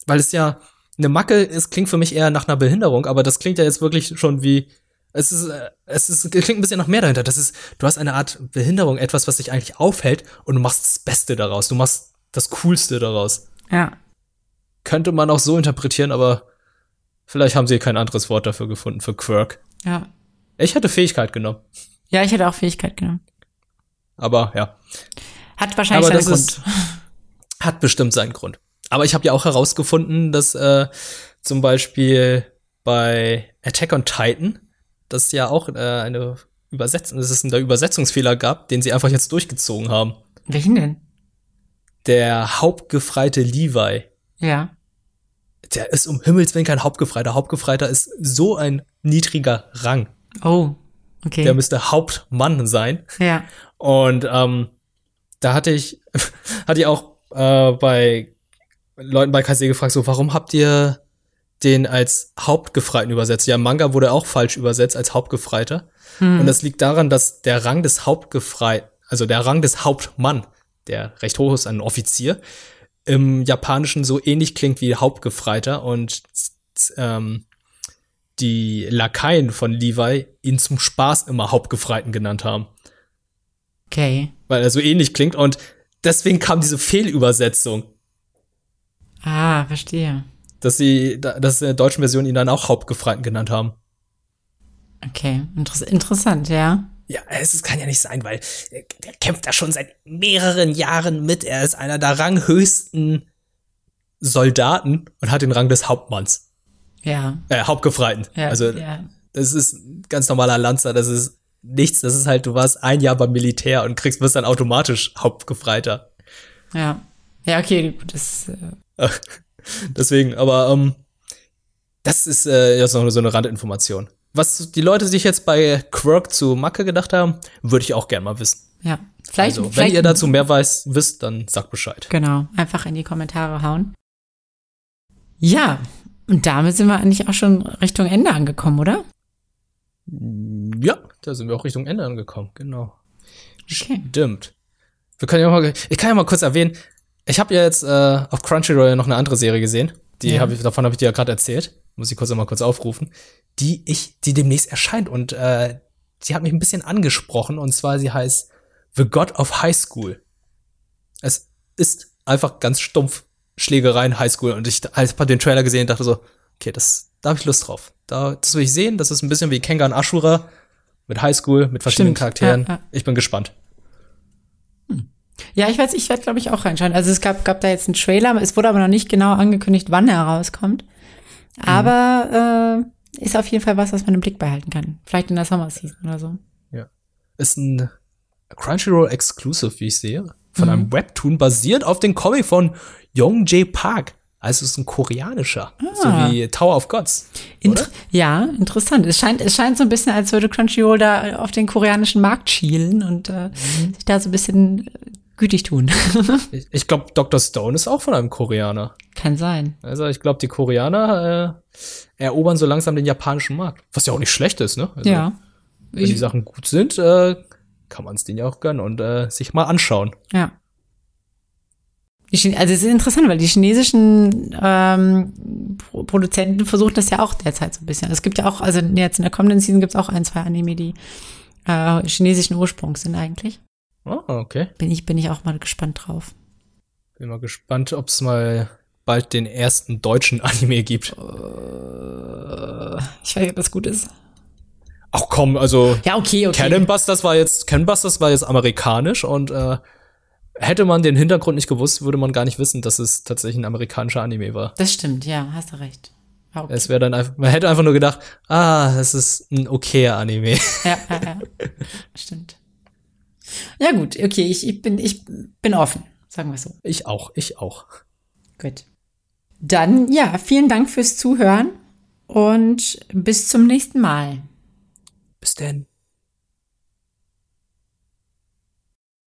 weil es ja eine Macke ist, klingt für mich eher nach einer Behinderung, aber das klingt ja jetzt wirklich schon wie, es ist, äh, es ist, es klingt ein bisschen noch mehr dahinter. Das ist, du hast eine Art Behinderung, etwas, was dich eigentlich aufhält und du machst das Beste daraus. Du machst das Coolste daraus. Ja. Könnte man auch so interpretieren, aber vielleicht haben sie kein anderes Wort dafür gefunden für Quirk. Ja. Ich hätte Fähigkeit genommen. Ja, ich hätte auch Fähigkeit genommen. Aber ja. Hat wahrscheinlich Aber seinen Grund. Ist, hat bestimmt seinen Grund. Aber ich habe ja auch herausgefunden, dass äh, zum Beispiel bei Attack on Titan, das ja auch äh, eine Übersetzung, dass es einen Übersetzungsfehler gab, den sie einfach jetzt durchgezogen haben. Welchen denn? Der Hauptgefreite Levi. Ja. Der ist um Himmels Willen kein Hauptgefreiter. Hauptgefreiter ist so ein niedriger Rang. Oh, okay. Der müsste Hauptmann sein. Ja. Und ähm, da hatte ich, hatte ich auch äh, bei Leuten bei KC gefragt, so, warum habt ihr den als Hauptgefreiten übersetzt? Ja, Manga wurde auch falsch übersetzt als Hauptgefreiter. Hm. Und das liegt daran, dass der Rang des Hauptgefreiten, also der Rang des Hauptmann, der recht hoch ist, ein Offizier, im Japanischen so ähnlich klingt wie Hauptgefreiter und ähm, die Lakaien von Levi ihn zum Spaß immer Hauptgefreiten genannt haben. Okay. Weil er so ähnlich klingt und deswegen kam diese Fehlübersetzung. Ah, verstehe. Dass sie, dass in der deutschen Version ihn dann auch Hauptgefreiten genannt haben. Okay, Inter interessant, ja. Ja, es kann ja nicht sein, weil der kämpft da schon seit mehreren Jahren mit. Er ist einer der ranghöchsten Soldaten und hat den Rang des Hauptmanns. Ja. Äh, Hauptgefreiten. Ja, also, ja. das ist ein ganz normaler Lanzer, das ist nichts, das ist halt, du warst ein Jahr beim Militär und kriegst, wirst dann automatisch Hauptgefreiter. Ja. Ja, okay, das. Deswegen, aber ähm, das ist äh, jetzt noch so eine Randinformation. Was die Leute sich jetzt bei Quirk zu Macke gedacht haben, würde ich auch gern mal wissen. Ja, vielleicht. Also, wenn vielleicht, ihr dazu mehr weiß, wisst, dann sagt Bescheid. Genau, einfach in die Kommentare hauen. Ja, und damit sind wir eigentlich auch schon Richtung Ende angekommen, oder? Ja, da sind wir auch Richtung Ende angekommen, genau. Okay. Stimmt. Wir können ja mal, ich kann ja mal kurz erwähnen, ich habe ja jetzt äh, auf Crunchyroll noch eine andere Serie gesehen. Die ja. hab ich, davon habe ich dir ja gerade erzählt. Muss ich kurz mal kurz aufrufen. Die ich, die demnächst erscheint und äh, sie hat mich ein bisschen angesprochen und zwar sie heißt The God of High School. Es ist einfach ganz stumpf Schlägereien Highschool. Und ich ich den Trailer gesehen dachte so, okay, das, da habe ich Lust drauf. Da, das will ich sehen. Das ist ein bisschen wie Kengan Ashura mit Highschool, mit verschiedenen Stimmt. Charakteren. Ja, ja. Ich bin gespannt. Ja, ich weiß, ich werde, glaube ich, auch reinschauen. Also es gab, gab da jetzt einen Trailer, es wurde aber noch nicht genau angekündigt, wann er rauskommt. Aber mhm. äh, ist auf jeden Fall was, was man im Blick behalten kann. Vielleicht in der Summer Season oder so. Ja. Ist ein Crunchyroll Exclusive, wie ich sehe. Von mhm. einem Webtoon basiert auf dem Comic von Young J Park. Also es ist ein koreanischer, ah. so wie Tower of Gods. Inter ja, interessant. Es scheint, es scheint so ein bisschen, als würde Crunchyroll da auf den koreanischen Markt schielen und äh, mhm. sich da so ein bisschen gütig tun. ich ich glaube, Dr. Stone ist auch von einem Koreaner. Kann sein. Also ich glaube, die Koreaner äh, erobern so langsam den japanischen Markt. Was ja auch nicht schlecht ist, ne? Also, ja. Wenn die Sachen gut sind, äh, kann man es denen ja auch gönnen und äh, sich mal anschauen. Ja. also es ist interessant, weil die chinesischen ähm, Produzenten versuchen das ja auch derzeit so ein bisschen. Es gibt ja auch, also jetzt in der kommenden Season gibt es auch ein, zwei Anime, die äh, chinesischen Ursprungs sind eigentlich. Oh, okay. Bin ich, bin ich auch mal gespannt drauf. Bin mal gespannt, ob es mal bald den ersten deutschen Anime gibt. Uh, ich weiß nicht, ob das gut ist. Ach komm, also ja, okay, okay. Cannon Busters war jetzt Cannon Busters war jetzt amerikanisch und äh, hätte man den Hintergrund nicht gewusst, würde man gar nicht wissen, dass es tatsächlich ein amerikanischer Anime war. Das stimmt, ja, hast du recht. Okay. Es wäre dann einfach, man hätte einfach nur gedacht, ah, es ist ein okayer Anime. Ja, ja, ja. Stimmt. Ja, gut, okay, ich, ich, bin, ich bin offen, sagen wir so. Ich auch, ich auch. Gut. Dann, ja, vielen Dank fürs Zuhören und bis zum nächsten Mal. Bis denn.